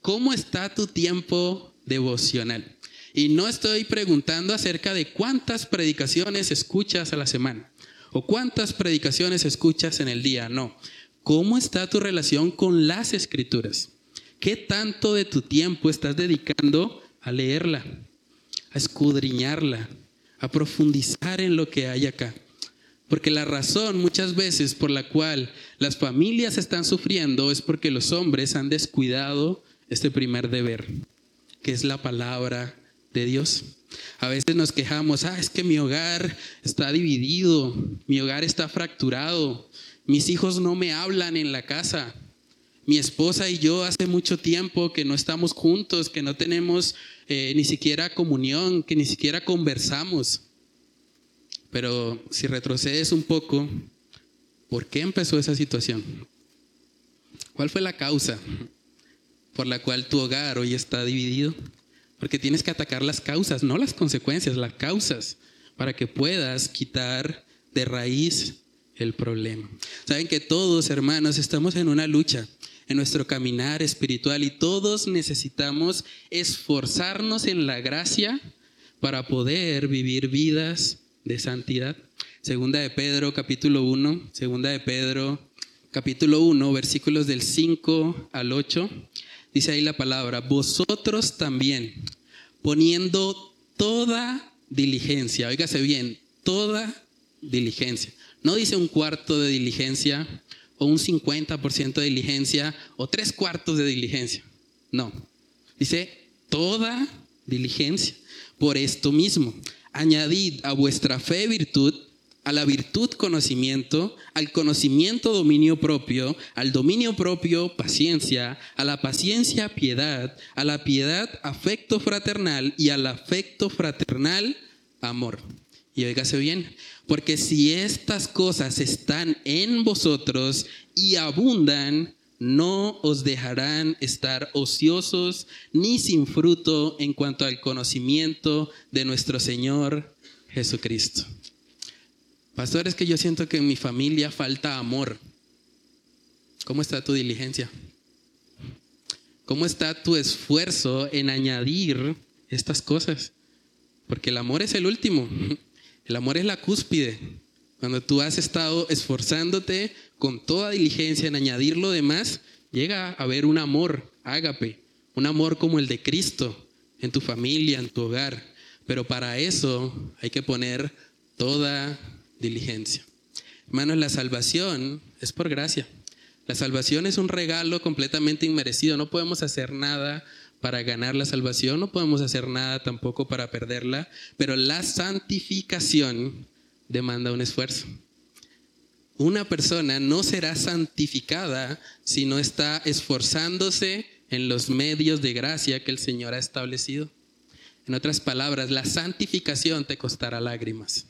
¿Cómo está tu tiempo devocional? Y no estoy preguntando acerca de cuántas predicaciones escuchas a la semana o cuántas predicaciones escuchas en el día, no. ¿Cómo está tu relación con las escrituras? ¿Qué tanto de tu tiempo estás dedicando a leerla, a escudriñarla, a profundizar en lo que hay acá? Porque la razón muchas veces por la cual las familias están sufriendo es porque los hombres han descuidado este primer deber, que es la palabra de Dios. A veces nos quejamos, ah, es que mi hogar está dividido, mi hogar está fracturado, mis hijos no me hablan en la casa, mi esposa y yo hace mucho tiempo que no estamos juntos, que no tenemos eh, ni siquiera comunión, que ni siquiera conversamos. Pero si retrocedes un poco, ¿por qué empezó esa situación? ¿Cuál fue la causa por la cual tu hogar hoy está dividido? Porque tienes que atacar las causas, no las consecuencias, las causas, para que puedas quitar de raíz el problema. Saben que todos, hermanos, estamos en una lucha en nuestro caminar espiritual y todos necesitamos esforzarnos en la gracia para poder vivir vidas de santidad. Segunda de Pedro, capítulo 1, segunda de Pedro, capítulo 1, versículos del 5 al 8. Dice ahí la palabra, vosotros también, poniendo toda diligencia, oígase bien, toda diligencia. No dice un cuarto de diligencia o un 50% de diligencia o tres cuartos de diligencia. No, dice toda diligencia. Por esto mismo, añadid a vuestra fe virtud a la virtud conocimiento, al conocimiento dominio propio, al dominio propio paciencia, a la paciencia piedad, a la piedad afecto fraternal y al afecto fraternal amor. Y oígase bien, porque si estas cosas están en vosotros y abundan, no os dejarán estar ociosos ni sin fruto en cuanto al conocimiento de nuestro Señor Jesucristo. Pastor, es que yo siento que en mi familia falta amor. ¿Cómo está tu diligencia? ¿Cómo está tu esfuerzo en añadir estas cosas? Porque el amor es el último. El amor es la cúspide. Cuando tú has estado esforzándote con toda diligencia en añadir lo demás, llega a haber un amor, ágape, un amor como el de Cristo en tu familia, en tu hogar. Pero para eso hay que poner toda diligencia. Hermanos, la salvación es por gracia. La salvación es un regalo completamente inmerecido. No podemos hacer nada para ganar la salvación, no podemos hacer nada tampoco para perderla, pero la santificación demanda un esfuerzo. Una persona no será santificada si no está esforzándose en los medios de gracia que el Señor ha establecido. En otras palabras, la santificación te costará lágrimas.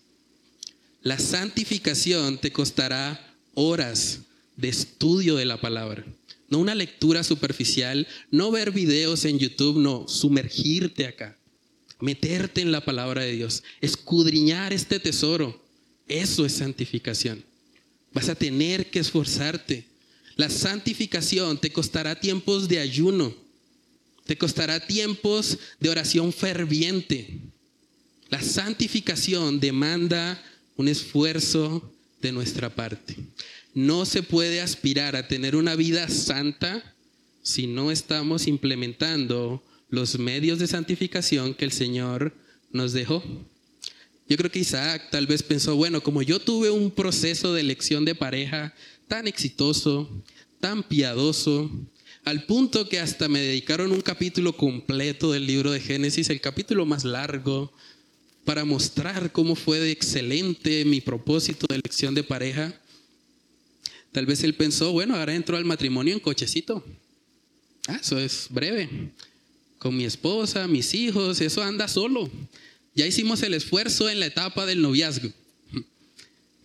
La santificación te costará horas de estudio de la palabra. No una lectura superficial, no ver videos en YouTube, no, sumergirte acá, meterte en la palabra de Dios, escudriñar este tesoro. Eso es santificación. Vas a tener que esforzarte. La santificación te costará tiempos de ayuno, te costará tiempos de oración ferviente. La santificación demanda un esfuerzo de nuestra parte. No se puede aspirar a tener una vida santa si no estamos implementando los medios de santificación que el Señor nos dejó. Yo creo que Isaac tal vez pensó, bueno, como yo tuve un proceso de elección de pareja tan exitoso, tan piadoso, al punto que hasta me dedicaron un capítulo completo del libro de Génesis, el capítulo más largo, para mostrar cómo fue de excelente mi propósito de elección de pareja. Tal vez él pensó, bueno, ahora entro al matrimonio en cochecito. Ah, eso es breve. Con mi esposa, mis hijos, eso anda solo. Ya hicimos el esfuerzo en la etapa del noviazgo,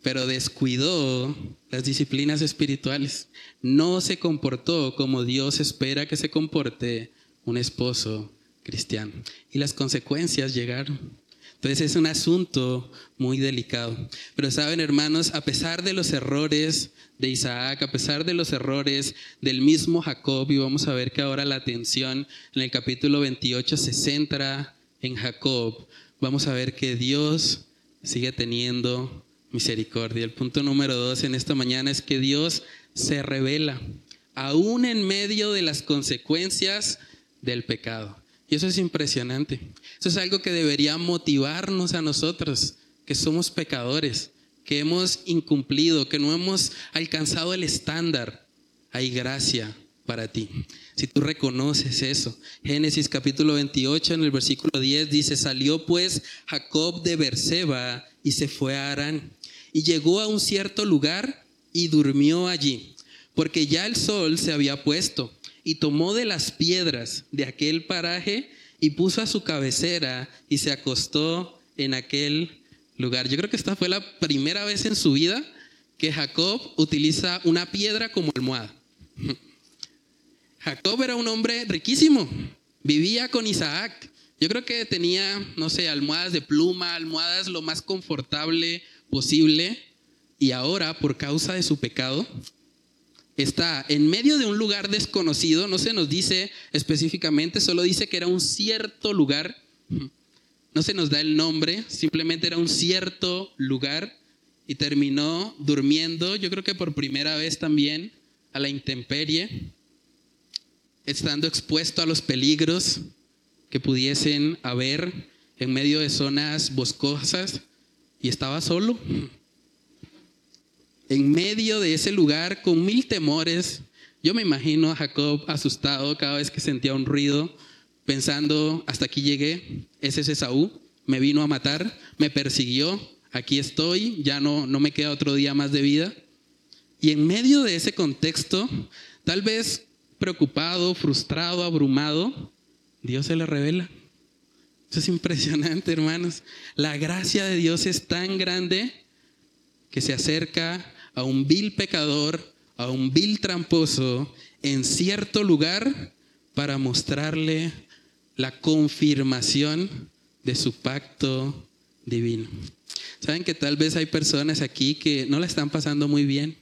pero descuidó las disciplinas espirituales. No se comportó como Dios espera que se comporte un esposo cristiano. Y las consecuencias llegaron. Entonces es un asunto muy delicado. Pero saben, hermanos, a pesar de los errores de Isaac, a pesar de los errores del mismo Jacob, y vamos a ver que ahora la atención en el capítulo 28 se centra en Jacob, vamos a ver que Dios sigue teniendo misericordia. El punto número dos en esta mañana es que Dios se revela, aún en medio de las consecuencias del pecado. Y eso es impresionante. Eso es algo que debería motivarnos a nosotros, que somos pecadores, que hemos incumplido, que no hemos alcanzado el estándar. Hay gracia para ti. Si tú reconoces eso. Génesis capítulo 28 en el versículo 10 dice, salió pues Jacob de Berseba y se fue a Arán. Y llegó a un cierto lugar y durmió allí, porque ya el sol se había puesto y tomó de las piedras de aquel paraje y puso a su cabecera y se acostó en aquel lugar. Yo creo que esta fue la primera vez en su vida que Jacob utiliza una piedra como almohada. Jacob era un hombre riquísimo, vivía con Isaac. Yo creo que tenía, no sé, almohadas de pluma, almohadas lo más confortable posible. Y ahora, por causa de su pecado, está en medio de un lugar desconocido, no se nos dice específicamente, solo dice que era un cierto lugar, no se nos da el nombre, simplemente era un cierto lugar y terminó durmiendo, yo creo que por primera vez también, a la intemperie, estando expuesto a los peligros que pudiesen haber en medio de zonas boscosas y estaba solo en medio de ese lugar con mil temores. Yo me imagino a Jacob asustado cada vez que sentía un ruido, pensando, hasta aquí llegué, ese es me vino a matar, me persiguió, aquí estoy, ya no, no me queda otro día más de vida. Y en medio de ese contexto, tal vez preocupado, frustrado, abrumado, Dios se le revela. Eso es impresionante, hermanos. La gracia de Dios es tan grande que se acerca a un vil pecador, a un vil tramposo, en cierto lugar para mostrarle la confirmación de su pacto divino. Saben que tal vez hay personas aquí que no la están pasando muy bien.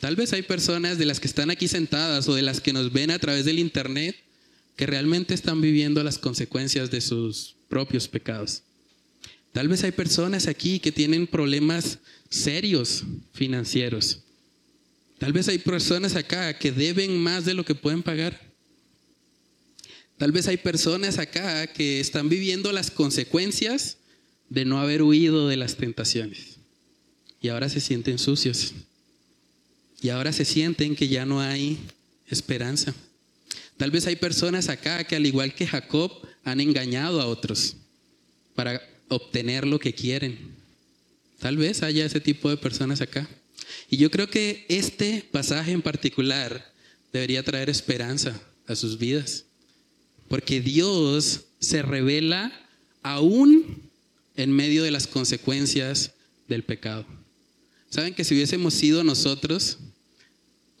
Tal vez hay personas de las que están aquí sentadas o de las que nos ven a través del internet que realmente están viviendo las consecuencias de sus propios pecados. Tal vez hay personas aquí que tienen problemas serios financieros. Tal vez hay personas acá que deben más de lo que pueden pagar. Tal vez hay personas acá que están viviendo las consecuencias de no haber huido de las tentaciones. Y ahora se sienten sucios. Y ahora se sienten que ya no hay esperanza. Tal vez hay personas acá que al igual que Jacob han engañado a otros para obtener lo que quieren. Tal vez haya ese tipo de personas acá. Y yo creo que este pasaje en particular debería traer esperanza a sus vidas. Porque Dios se revela aún en medio de las consecuencias del pecado. ¿Saben que si hubiésemos sido nosotros,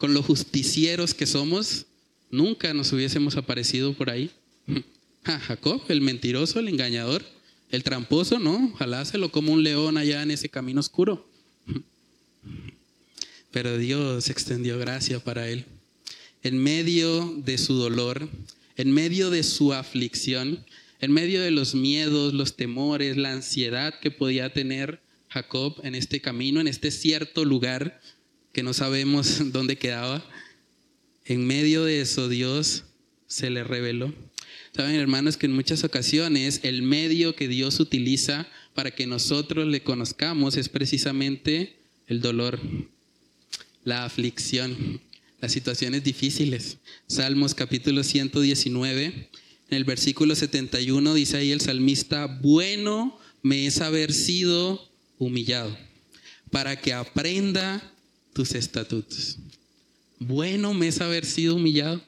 con los justicieros que somos, nunca nos hubiésemos aparecido por ahí? Jacob, el mentiroso, el engañador, el tramposo, no, ojalá se lo como un león allá en ese camino oscuro. Pero Dios extendió gracia para él. En medio de su dolor, en medio de su aflicción, en medio de los miedos, los temores, la ansiedad que podía tener Jacob en este camino, en este cierto lugar que no sabemos dónde quedaba, en medio de eso Dios se le reveló. Saben, hermanos, que en muchas ocasiones el medio que Dios utiliza para que nosotros le conozcamos es precisamente el dolor, la aflicción, las situaciones difíciles. Salmos capítulo 119, en el versículo 71 dice ahí el salmista, bueno me es haber sido humillado para que aprenda tus estatutos. Bueno me es haber sido humillado.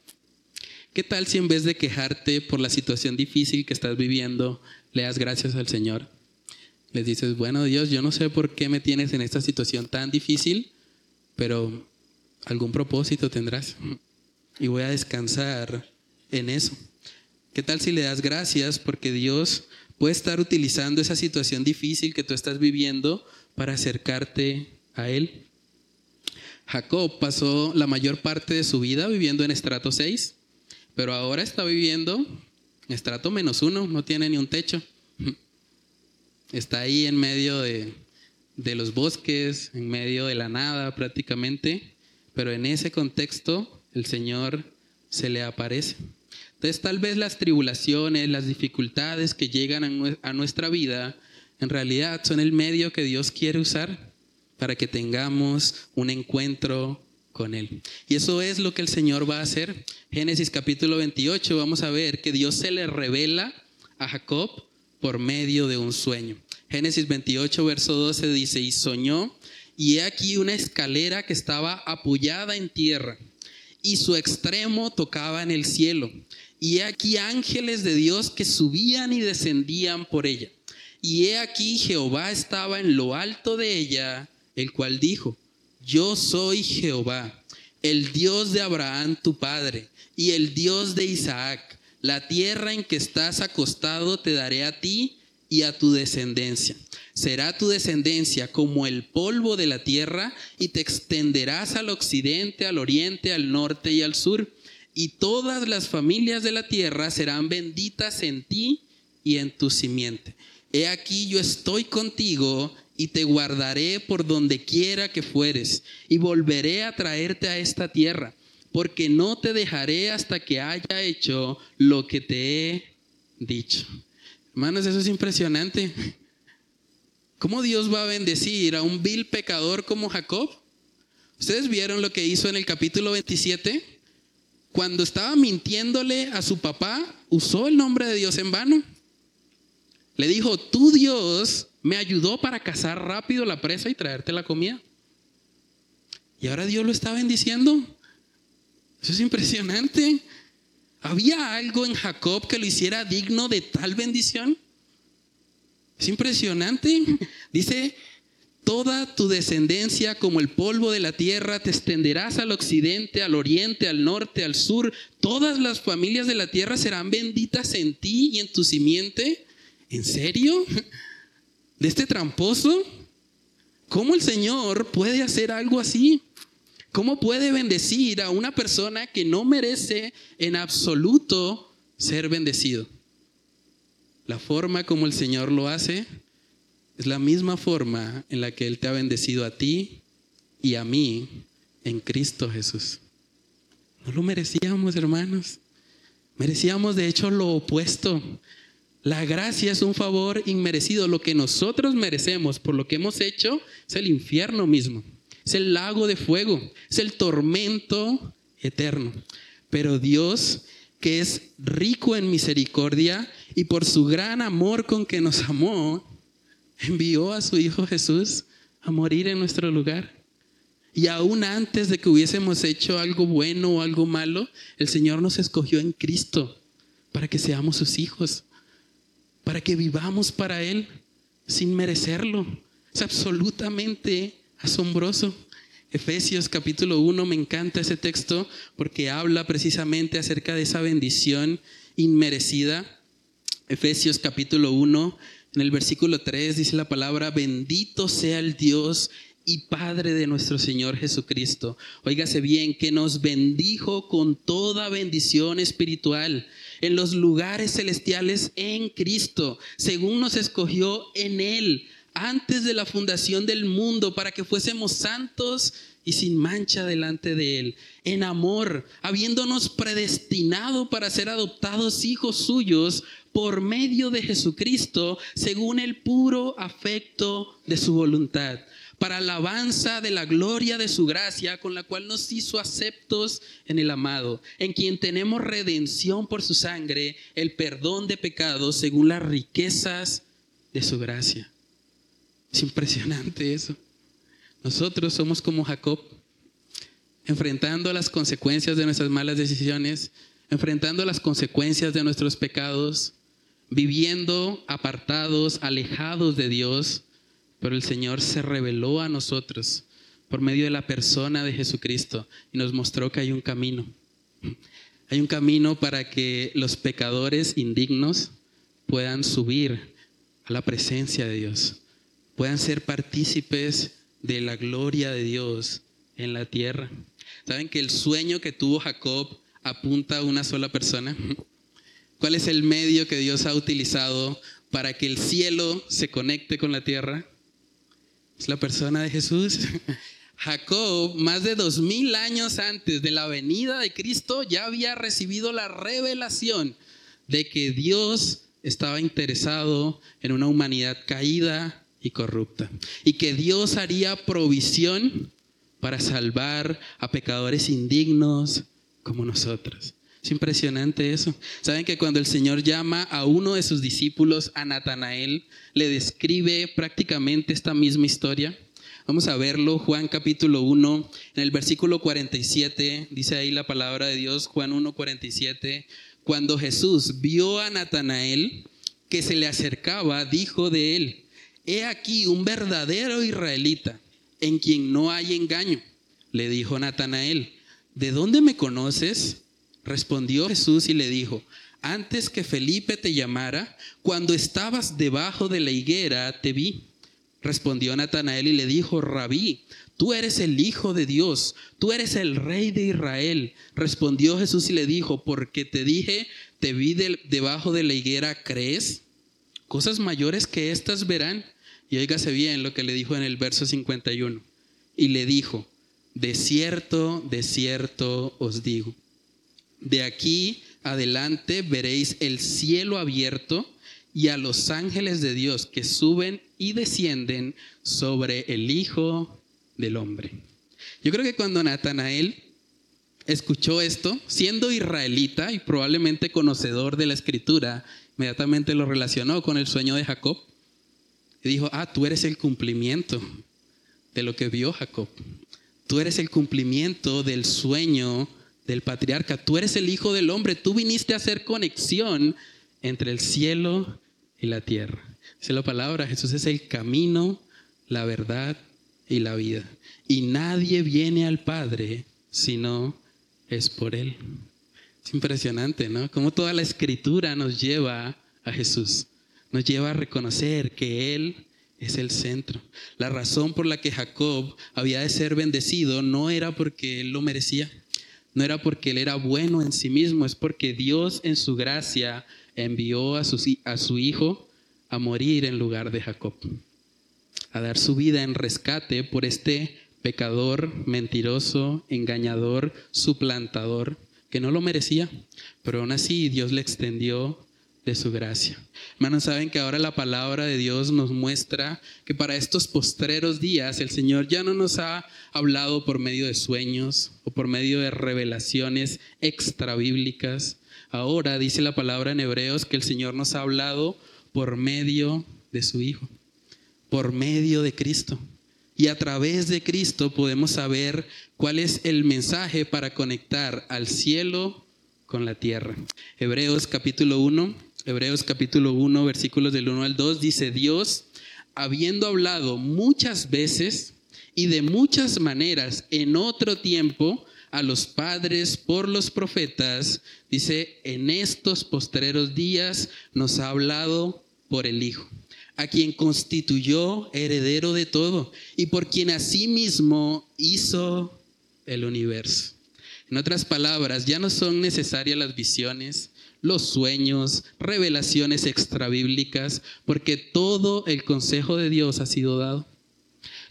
¿Qué tal si en vez de quejarte por la situación difícil que estás viviendo, le das gracias al Señor? Les dices, bueno Dios, yo no sé por qué me tienes en esta situación tan difícil, pero algún propósito tendrás. Y voy a descansar en eso. ¿Qué tal si le das gracias porque Dios puede estar utilizando esa situación difícil que tú estás viviendo para acercarte a Él? Jacob pasó la mayor parte de su vida viviendo en estrato 6 pero ahora está viviendo en estrato menos uno, no tiene ni un techo. Está ahí en medio de, de los bosques, en medio de la nada prácticamente, pero en ese contexto el Señor se le aparece. Entonces tal vez las tribulaciones, las dificultades que llegan a nuestra vida, en realidad son el medio que Dios quiere usar para que tengamos un encuentro con él. Y eso es lo que el Señor va a hacer. Génesis capítulo 28, vamos a ver que Dios se le revela a Jacob por medio de un sueño. Génesis 28, verso 12 dice, y soñó, y he aquí una escalera que estaba apoyada en tierra, y su extremo tocaba en el cielo, y he aquí ángeles de Dios que subían y descendían por ella. Y he aquí Jehová estaba en lo alto de ella, el cual dijo, yo soy Jehová, el Dios de Abraham tu padre y el Dios de Isaac. La tierra en que estás acostado te daré a ti y a tu descendencia. Será tu descendencia como el polvo de la tierra y te extenderás al occidente, al oriente, al norte y al sur. Y todas las familias de la tierra serán benditas en ti y en tu simiente. He aquí yo estoy contigo y te guardaré por donde quiera que fueres, y volveré a traerte a esta tierra, porque no te dejaré hasta que haya hecho lo que te he dicho. Hermanos, eso es impresionante. ¿Cómo Dios va a bendecir a un vil pecador como Jacob? ¿Ustedes vieron lo que hizo en el capítulo 27? Cuando estaba mintiéndole a su papá, usó el nombre de Dios en vano. Le dijo, tú Dios me ayudó para cazar rápido la presa y traerte la comida. Y ahora Dios lo está bendiciendo. Eso es impresionante. ¿Había algo en Jacob que lo hiciera digno de tal bendición? Es impresionante. Dice, toda tu descendencia como el polvo de la tierra, te extenderás al occidente, al oriente, al norte, al sur. Todas las familias de la tierra serán benditas en ti y en tu simiente. ¿En serio? de este tramposo? ¿Cómo el Señor puede hacer algo así? ¿Cómo puede bendecir a una persona que no merece en absoluto ser bendecido? La forma como el Señor lo hace es la misma forma en la que Él te ha bendecido a ti y a mí en Cristo Jesús. No lo merecíamos, hermanos. Merecíamos de hecho lo opuesto. La gracia es un favor inmerecido. Lo que nosotros merecemos por lo que hemos hecho es el infierno mismo. Es el lago de fuego. Es el tormento eterno. Pero Dios, que es rico en misericordia y por su gran amor con que nos amó, envió a su Hijo Jesús a morir en nuestro lugar. Y aún antes de que hubiésemos hecho algo bueno o algo malo, el Señor nos escogió en Cristo para que seamos sus hijos, para que vivamos para Él sin merecerlo. Es absolutamente asombroso. Efesios capítulo 1, me encanta ese texto porque habla precisamente acerca de esa bendición inmerecida. Efesios capítulo 1, en el versículo 3 dice la palabra, bendito sea el Dios y Padre de nuestro Señor Jesucristo. Óigase bien, que nos bendijo con toda bendición espiritual en los lugares celestiales en Cristo, según nos escogió en Él antes de la fundación del mundo para que fuésemos santos y sin mancha delante de Él, en amor, habiéndonos predestinado para ser adoptados hijos suyos por medio de Jesucristo, según el puro afecto de su voluntad, para alabanza de la gloria de su gracia, con la cual nos hizo aceptos en el amado, en quien tenemos redención por su sangre, el perdón de pecados, según las riquezas de su gracia. Es impresionante eso. Nosotros somos como Jacob, enfrentando las consecuencias de nuestras malas decisiones, enfrentando las consecuencias de nuestros pecados, viviendo apartados, alejados de Dios, pero el Señor se reveló a nosotros por medio de la persona de Jesucristo y nos mostró que hay un camino. Hay un camino para que los pecadores indignos puedan subir a la presencia de Dios, puedan ser partícipes de la gloria de Dios en la tierra. ¿Saben que el sueño que tuvo Jacob apunta a una sola persona? ¿Cuál es el medio que Dios ha utilizado para que el cielo se conecte con la tierra? Es la persona de Jesús. Jacob, más de dos mil años antes de la venida de Cristo, ya había recibido la revelación de que Dios estaba interesado en una humanidad caída y corrupta. Y que Dios haría provisión para salvar a pecadores indignos como nosotros. Es impresionante eso. Saben que cuando el Señor llama a uno de sus discípulos, a Natanael, le describe prácticamente esta misma historia. Vamos a verlo, Juan capítulo 1, en el versículo 47, dice ahí la palabra de Dios, Juan 1, 47. Cuando Jesús vio a Natanael que se le acercaba, dijo de él, he aquí un verdadero israelita en quien no hay engaño. Le dijo Natanael, ¿de dónde me conoces? Respondió Jesús y le dijo, antes que Felipe te llamara, cuando estabas debajo de la higuera, te vi. Respondió Natanael y le dijo, Rabí, tú eres el Hijo de Dios, tú eres el Rey de Israel. Respondió Jesús y le dijo, porque te dije, te vi debajo de la higuera, ¿crees? Cosas mayores que estas verán. Y óigase bien lo que le dijo en el verso 51. Y le dijo, de cierto, de cierto os digo de aquí adelante veréis el cielo abierto y a los ángeles de Dios que suben y descienden sobre el Hijo del Hombre. Yo creo que cuando Natanael escuchó esto, siendo israelita y probablemente conocedor de la escritura, inmediatamente lo relacionó con el sueño de Jacob y dijo, ah, tú eres el cumplimiento de lo que vio Jacob. Tú eres el cumplimiento del sueño del patriarca. Tú eres el Hijo del Hombre. Tú viniste a hacer conexión entre el cielo y la tierra. Dice la palabra, Jesús es el camino, la verdad y la vida. Y nadie viene al Padre si no es por Él. Es impresionante, ¿no? Como toda la escritura nos lleva a Jesús. Nos lleva a reconocer que Él es el centro. La razón por la que Jacob había de ser bendecido no era porque Él lo merecía no era porque él era bueno en sí mismo, es porque Dios en su gracia envió a su, hijo a morir en lugar de Jacob. a dar su vida en rescate por este pecador, mentiroso, engañador, suplantador, que no lo merecía, pero aún así Dios le extendió de su gracia. Hermanos, saben que ahora la palabra de Dios nos muestra que para estos postreros días el Señor ya no nos ha hablado por medio de sueños o por medio de revelaciones extra bíblicas. Ahora dice la palabra en Hebreos que el Señor nos ha hablado por medio de su Hijo, por medio de Cristo. Y a través de Cristo podemos saber cuál es el mensaje para conectar al cielo con la tierra. Hebreos capítulo 1, Hebreos capítulo 1, versículos del 1 al 2 dice, Dios, habiendo hablado muchas veces y de muchas maneras en otro tiempo a los padres por los profetas, dice, en estos postreros días nos ha hablado por el Hijo a quien constituyó heredero de todo y por quien asimismo hizo el universo. En otras palabras, ya no son necesarias las visiones, los sueños, revelaciones extrabíblicas, porque todo el consejo de Dios ha sido dado.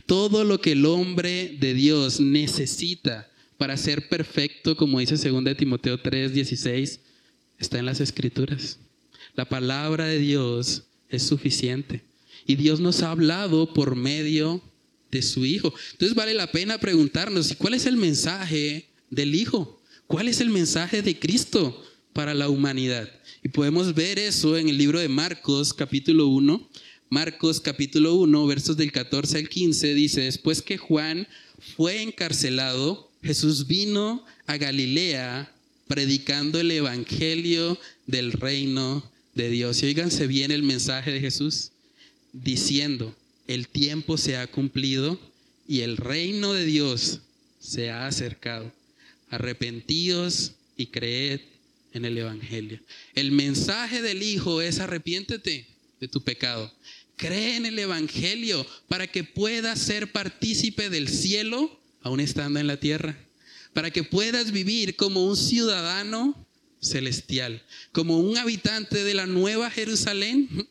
Todo lo que el hombre de Dios necesita para ser perfecto, como dice 2 Timoteo 3, 16, está en las escrituras. La palabra de Dios es suficiente. Y Dios nos ha hablado por medio de su Hijo. Entonces vale la pena preguntarnos, ¿cuál es el mensaje del Hijo? ¿Cuál es el mensaje de Cristo para la humanidad? Y podemos ver eso en el libro de Marcos capítulo 1. Marcos capítulo 1, versos del 14 al 15, dice, después que Juan fue encarcelado, Jesús vino a Galilea predicando el Evangelio del reino de Dios. Y oíganse bien el mensaje de Jesús, diciendo, el tiempo se ha cumplido y el reino de Dios se ha acercado. Arrepentidos y creed en el Evangelio. El mensaje del Hijo es arrepiéntete de tu pecado. Cree en el Evangelio para que puedas ser partícipe del cielo aún estando en la tierra. Para que puedas vivir como un ciudadano celestial, como un habitante de la nueva Jerusalén,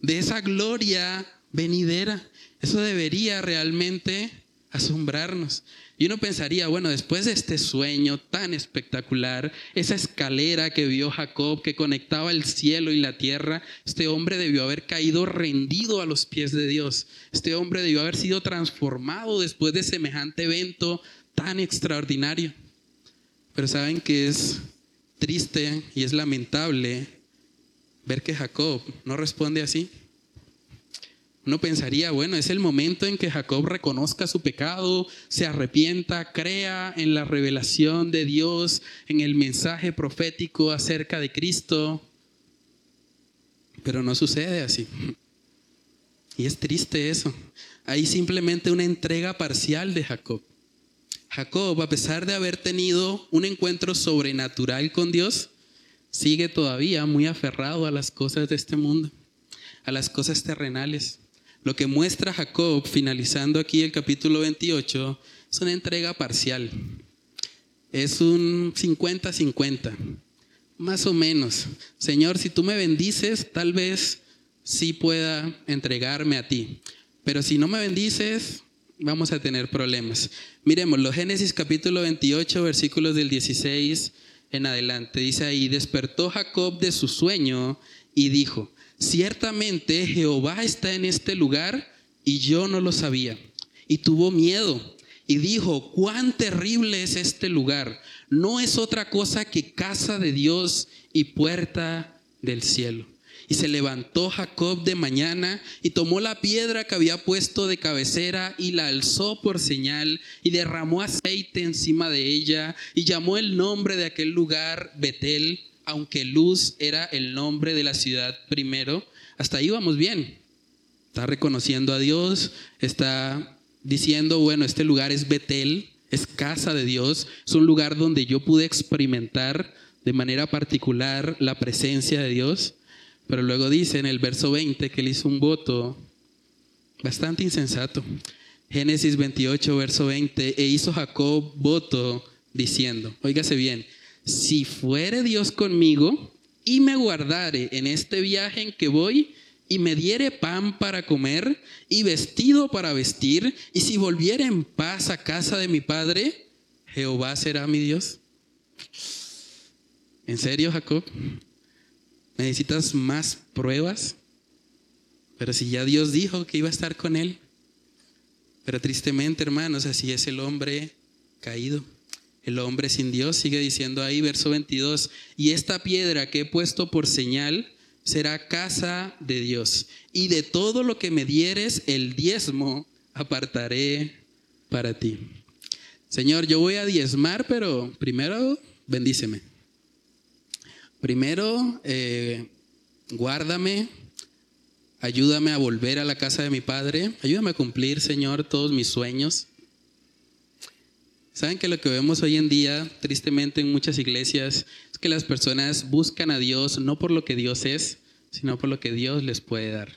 de esa gloria venidera. Eso debería realmente asombrarnos. Y uno pensaría, bueno, después de este sueño tan espectacular, esa escalera que vio Jacob que conectaba el cielo y la tierra, este hombre debió haber caído rendido a los pies de Dios. Este hombre debió haber sido transformado después de semejante evento tan extraordinario. Pero saben que es triste y es lamentable ver que Jacob no responde así. Uno pensaría, bueno, es el momento en que Jacob reconozca su pecado, se arrepienta, crea en la revelación de Dios, en el mensaje profético acerca de Cristo. Pero no sucede así. Y es triste eso. Hay simplemente una entrega parcial de Jacob. Jacob, a pesar de haber tenido un encuentro sobrenatural con Dios, sigue todavía muy aferrado a las cosas de este mundo, a las cosas terrenales. Lo que muestra Jacob, finalizando aquí el capítulo 28, es una entrega parcial. Es un 50-50, más o menos. Señor, si tú me bendices, tal vez sí pueda entregarme a ti. Pero si no me bendices, vamos a tener problemas. Miremoslo, Génesis capítulo 28, versículos del 16 en adelante. Dice ahí, despertó Jacob de su sueño y dijo, ciertamente Jehová está en este lugar y yo no lo sabía. Y tuvo miedo y dijo, cuán terrible es este lugar. No es otra cosa que casa de Dios y puerta del cielo. Y se levantó Jacob de mañana y tomó la piedra que había puesto de cabecera y la alzó por señal y derramó aceite encima de ella y llamó el nombre de aquel lugar Betel, aunque Luz era el nombre de la ciudad primero. Hasta ahí vamos bien. Está reconociendo a Dios, está diciendo, bueno, este lugar es Betel, es casa de Dios, es un lugar donde yo pude experimentar de manera particular la presencia de Dios. Pero luego dice en el verso 20 que él hizo un voto bastante insensato. Génesis 28, verso 20, e hizo Jacob voto diciendo, óigase bien, si fuere Dios conmigo y me guardare en este viaje en que voy y me diere pan para comer y vestido para vestir, y si volviere en paz a casa de mi padre, Jehová será mi Dios. ¿En serio, Jacob? ¿Necesitas más pruebas? Pero si ya Dios dijo que iba a estar con él. Pero tristemente, hermanos, así es el hombre caído. El hombre sin Dios sigue diciendo ahí, verso 22, y esta piedra que he puesto por señal será casa de Dios. Y de todo lo que me dieres, el diezmo apartaré para ti. Señor, yo voy a diezmar, pero primero bendíceme. Primero, eh, guárdame, ayúdame a volver a la casa de mi Padre, ayúdame a cumplir, Señor, todos mis sueños. Saben que lo que vemos hoy en día, tristemente en muchas iglesias, es que las personas buscan a Dios no por lo que Dios es, sino por lo que Dios les puede dar.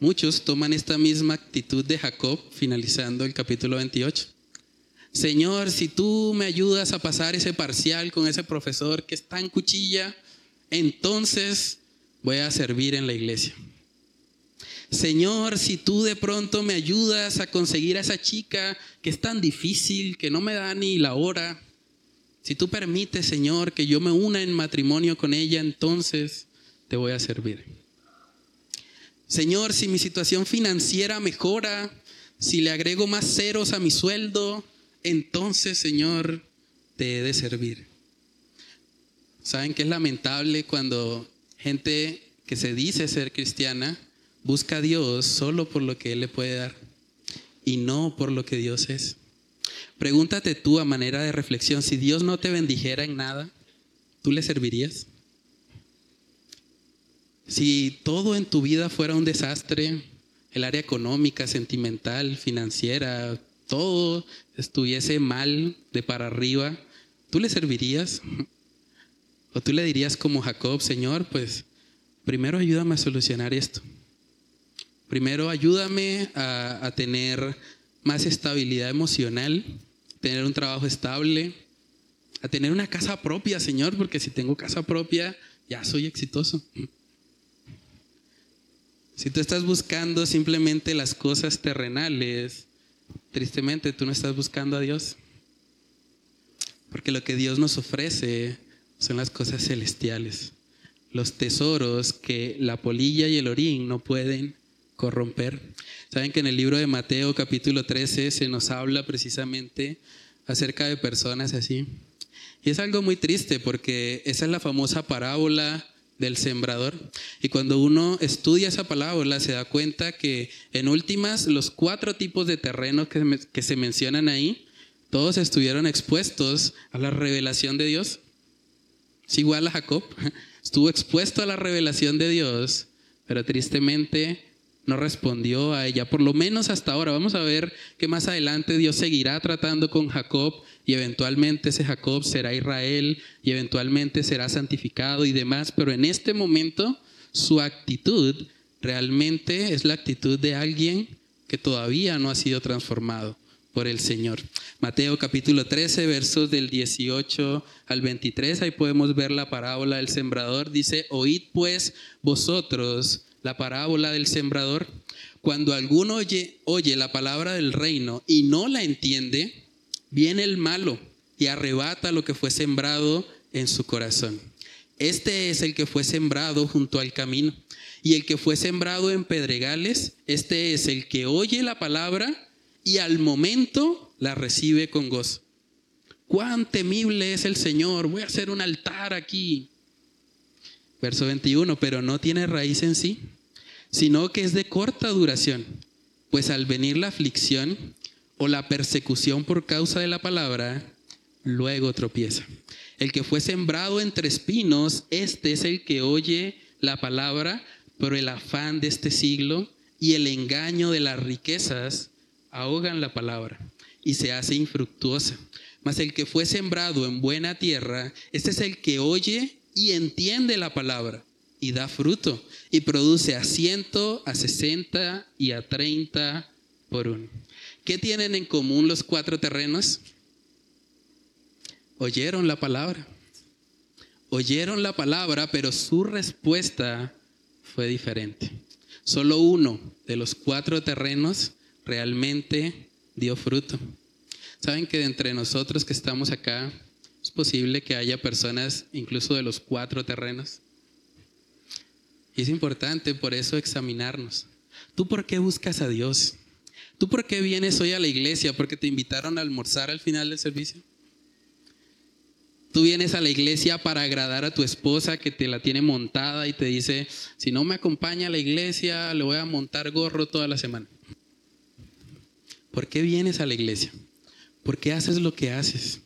Muchos toman esta misma actitud de Jacob finalizando el capítulo 28. Señor, si tú me ayudas a pasar ese parcial con ese profesor que está en cuchilla, entonces voy a servir en la iglesia. Señor, si tú de pronto me ayudas a conseguir a esa chica que es tan difícil, que no me da ni la hora, si tú permites, Señor, que yo me una en matrimonio con ella, entonces te voy a servir. Señor, si mi situación financiera mejora, si le agrego más ceros a mi sueldo, entonces, Señor, te he de servir. ¿Saben que es lamentable cuando gente que se dice ser cristiana Busca a Dios solo por lo que Él le puede dar y no por lo que Dios es. Pregúntate tú a manera de reflexión, si Dios no te bendijera en nada, ¿tú le servirías? Si todo en tu vida fuera un desastre, el área económica, sentimental, financiera, todo estuviese mal de para arriba, ¿tú le servirías? ¿O tú le dirías como Jacob, Señor, pues primero ayúdame a solucionar esto? Primero, ayúdame a, tener más estabilidad emocional, tener un trabajo estable, a tener una casa propia, Señor, porque si tengo casa propia, ya soy exitoso. Si tú estás buscando simplemente las cosas terrenales, tristemente tú no estás buscando a Dios. Porque lo que Dios nos ofrece son las cosas celestiales, los tesoros que la polilla y el orín no pueden corromper. Saben que en el libro de Mateo capítulo 13 se nos habla precisamente acerca de personas así. Y es algo muy triste porque esa es la famosa parábola del sembrador. Y cuando uno estudia esa parábola se da cuenta que en últimas los cuatro tipos de terrenos que, que se mencionan ahí, todos estuvieron expuestos a la revelación de Dios. Es igual a Jacob, estuvo expuesto a la revelación de Dios, pero tristemente no respondió a ella, por lo menos hasta ahora. Vamos a ver que más adelante Dios seguirá tratando con Jacob y eventualmente ese Jacob será Israel y eventualmente será santificado y demás, pero en este momento su actitud realmente es la actitud de alguien que todavía no ha sido transformado por el Señor. Mateo capítulo 13, versos del 18 al 23, ahí podemos ver la parábola del sembrador. Dice, oíd pues vosotros la parábola del sembrador, cuando alguno oye, la palabra del reino y no la entiende, viene el malo y arrebata lo que fue sembrado en su corazón. Este es el que fue sembrado junto al camino. Y el que fue sembrado en pedregales, este es el que oye la palabra y al momento la recibe con gozo. Cuán temible es el Señor. Voy a hacer un altar aquí. Verso 21, pero no tiene raíz en sí sino que es de corta duración, pues al venir la aflicción o la persecución por causa de la palabra, luego tropieza. El que fue sembrado entre espinos, este es el que oye la palabra, pero el afán de este siglo y el engaño de las riquezas ahogan la palabra y se hace infructuosa. Mas el que fue sembrado en buena tierra, este es el que oye y entiende la palabra y da fruto y produce a ciento, a sesenta y a treinta por uno. ¿Qué tienen en común los cuatro terrenos? Oyeron la palabra. Oyeron la palabra, pero su respuesta fue diferente. Solo uno de los cuatro terrenos realmente dio fruto. Saben que entre nosotros que estamos acá, es posible que haya personas incluso de los cuatro terrenos. Y es importante por eso examinarnos. ¿Tú por qué buscas a Dios? ¿Tú por qué vienes hoy a la iglesia? ¿Porque te invitaron a almorzar al final del servicio? Tú vienes a la iglesia para agradar a tu esposa que te la tiene montada y te dice, si no me acompaña a la iglesia, le voy a montar gorro toda la semana. ¿Por qué vienes a la iglesia? ¿Por qué haces lo que haces?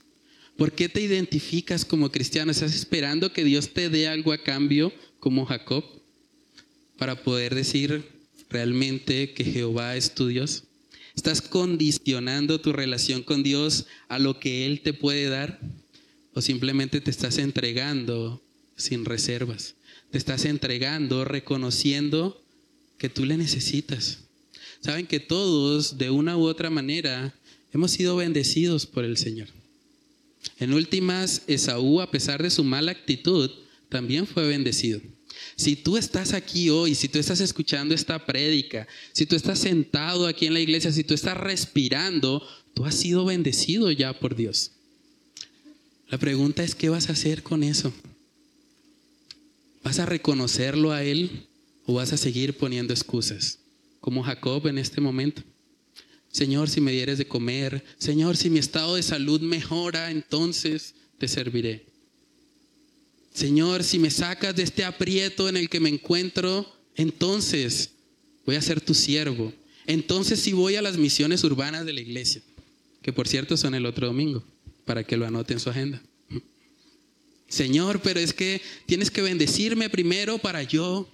¿Por qué te identificas como cristiano? ¿Estás esperando que Dios te dé algo a cambio como Jacob para poder decir realmente que Jehová es tu Dios? ¿Estás condicionando tu relación con Dios a lo que Él te puede dar? ¿O simplemente te estás entregando sin reservas? Te estás entregando reconociendo que tú le necesitas. Saben que todos, de una u otra manera, hemos sido bendecidos por el Señor. En últimas, Esaú, a pesar de su mala actitud, también fue bendecido. Si tú estás aquí hoy, si tú estás escuchando esta prédica, si tú estás sentado aquí en la iglesia, si tú estás respirando, tú has sido bendecido ya por Dios. La pregunta es, ¿qué vas a hacer con eso? ¿Vas a reconocerlo a Él o vas a seguir poniendo excusas? Como Jacob en este momento. Señor, si me dieres de comer, Señor, si mi estado de salud mejora, entonces te serviré. Señor, si me sacas de este aprieto en el que me encuentro, entonces voy a ser tu siervo. Entonces si voy a las misiones urbanas de la iglesia, que por cierto son el otro domingo, para que lo anote en su agenda. Señor, pero es que tienes que bendecirme primero para yo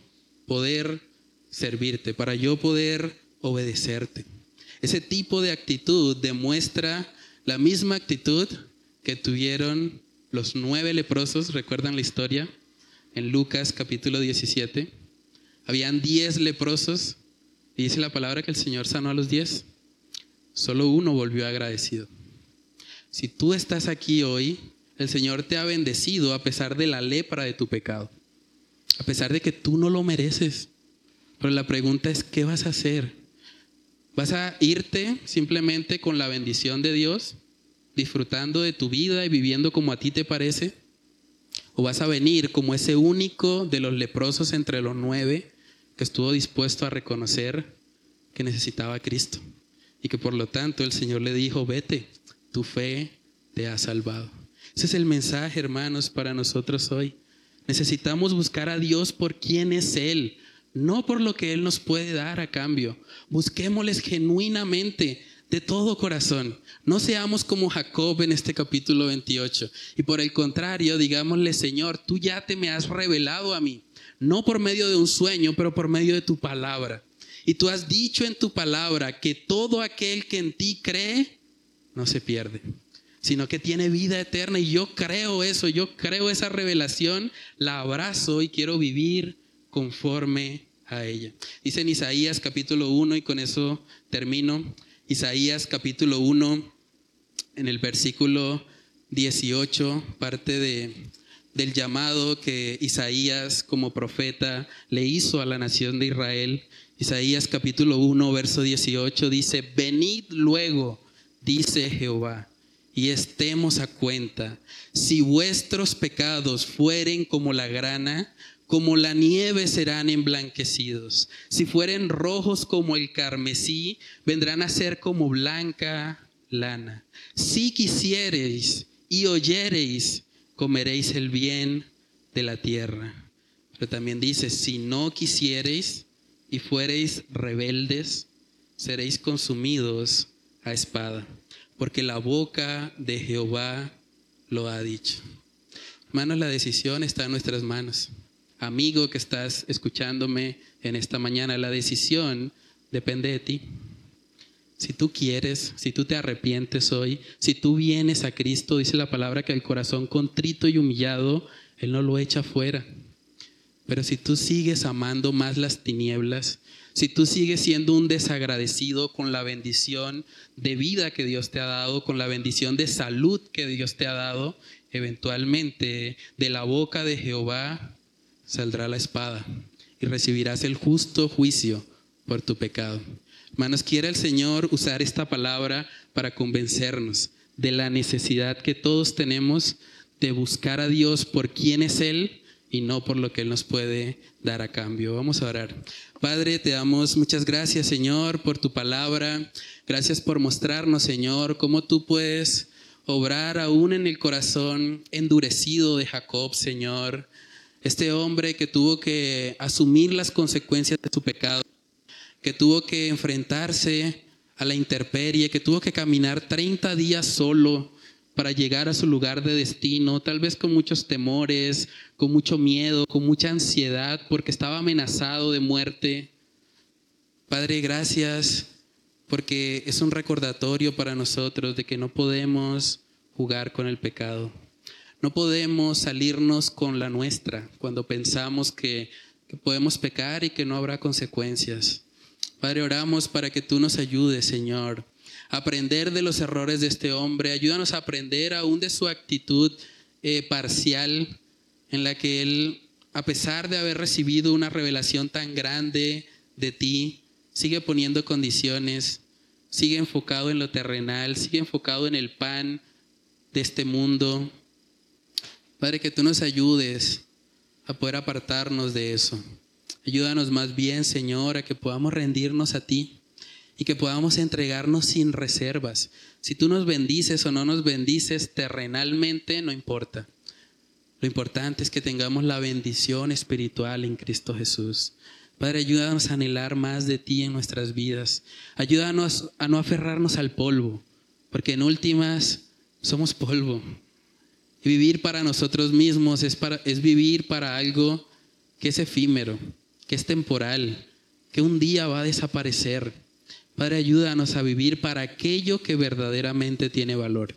poder servirte, para yo poder obedecerte. Ese tipo de actitud demuestra la misma actitud que tuvieron los nueve leprosos, ¿recuerdan la historia? En Lucas capítulo 17. Habían diez leprosos y dice la palabra que el Señor sanó a los diez. Solo uno volvió agradecido. Si tú estás aquí hoy, el Señor te ha bendecido a pesar de la lepra de tu pecado. A pesar de que tú no lo mereces. Pero la pregunta es, ¿qué vas a hacer? ¿Vas a irte simplemente con la bendición de Dios? disfrutando de tu vida y viviendo como a ti te parece? ¿O vas a venir como ese único de los leprosos entre los nueve que estuvo dispuesto a reconocer que necesitaba a Cristo? Y que por lo tanto el Señor le dijo, vete, tu fe te ha salvado. Ese es el mensaje, hermanos, para nosotros hoy. Necesitamos buscar a Dios por quién es Él, no por lo que Él nos puede dar a cambio. Busquémosles genuinamente de todo corazón. No seamos como Jacob en este capítulo 28. Y por el contrario, digámosle, Señor, tú ya te me has revelado a mí, no por medio de un sueño, pero por medio de tu palabra. Y tú has dicho en tu palabra que todo aquel que en ti cree no se pierde, sino que tiene vida eterna. Y yo creo eso, yo creo esa revelación, la abrazo y quiero vivir conforme a ella. Dice en Isaías capítulo 1 y con eso termino. Isaías capítulo 1, en el versículo 18, parte de, del llamado que Isaías como profeta le hizo a la nación de Israel. Isaías capítulo 1, verso 18 dice, venid luego, dice Jehová, y estemos a cuenta. Si vuestros pecados fueren como la grana, como la nieve serán emblanquecidos. Si fueren rojos como el carmesí, vendrán a ser como blanca lana. Si quisiereis y oyereis, comeréis el bien de la tierra. Pero también dice, si no quisiereis y fuereis rebeldes, seréis consumidos a espada, porque la boca de Jehová lo ha dicho. Hermanos, la decisión está en nuestras manos amigo que estás escuchándome en esta mañana, la decisión depende de ti. Si tú quieres, si tú te arrepientes hoy, si tú vienes a Cristo, dice la palabra que el corazón contrito y humillado, Él no lo echa fuera. Pero si tú sigues amando más las tinieblas, si tú sigues siendo un desagradecido con la bendición de vida que Dios te ha dado, con la bendición de salud que Dios te ha dado, eventualmente de la boca de Jehová saldrá la espada y recibirás el justo juicio por tu pecado. Hermanos, quiere el Señor usar esta palabra para convencernos de la necesidad que todos tenemos de buscar a Dios por quién es Él y no por lo que Él nos puede dar a cambio. Vamos a orar. Padre, te damos muchas gracias, Señor, por tu palabra. Gracias por mostrarnos, Señor, cómo tú puedes obrar aún en el corazón endurecido de Jacob, Señor. Este hombre que tuvo que asumir las consecuencias de su pecado, que tuvo que enfrentarse a la intemperie, que tuvo que caminar 30 días solo para llegar a su lugar de destino, tal vez con muchos temores, con mucho miedo, con mucha ansiedad, porque estaba amenazado de muerte. Padre, gracias porque es un recordatorio para nosotros de que no podemos jugar con el pecado. No podemos salirnos con la nuestra cuando pensamos que, podemos pecar y que no habrá consecuencias. Padre, oramos para que tú nos ayudes, Señor, a aprender de los errores de este hombre. Ayúdanos a aprender aún de su actitud eh, parcial en la que él, a pesar de haber recibido una revelación tan grande de ti, sigue poniendo condiciones, sigue enfocado en lo terrenal, sigue enfocado en el pan de este mundo. Padre, que tú nos ayudes a poder apartarnos de eso. Ayúdanos más bien, Señor, a que podamos rendirnos a ti y que podamos entregarnos sin reservas. Si tú nos bendices o no nos bendices terrenalmente, no importa. Lo importante es que tengamos la bendición espiritual en Cristo Jesús. Padre, ayúdanos a anhelar más de ti en nuestras vidas. Ayúdanos a no aferrarnos al polvo, porque en últimas somos polvo. Vivir para nosotros mismos es, para, es vivir para algo que es efímero, que es temporal, que un día va a desaparecer. Padre, ayúdanos a vivir para aquello que verdaderamente tiene valor,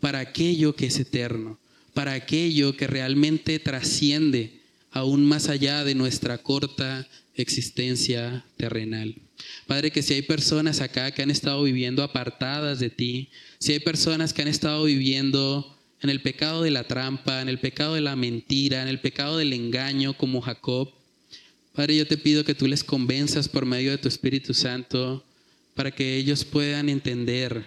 para aquello que es eterno, para aquello que realmente trasciende aún más allá de nuestra corta existencia terrenal. Padre, que si hay personas acá que han estado viviendo apartadas de ti, si hay personas que han estado viviendo en el pecado de la trampa, en el pecado de la mentira, en el pecado del engaño como Jacob, Padre, yo te pido que tú les convenzas por medio de tu Espíritu Santo para que ellos puedan entender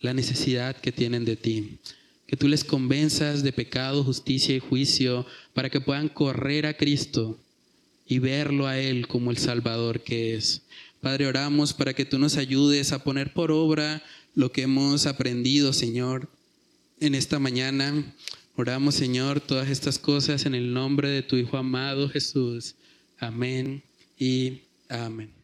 la necesidad que tienen de ti. Que tú les convenzas de pecado, justicia y juicio para que puedan correr a Cristo y verlo a Él como el Salvador que es. Padre, oramos para que tú nos ayudes a poner por obra lo que hemos aprendido, Señor, en esta mañana. Oramos, Señor, todas estas cosas en el nombre de tu Hijo amado Jesús. Amén y amén.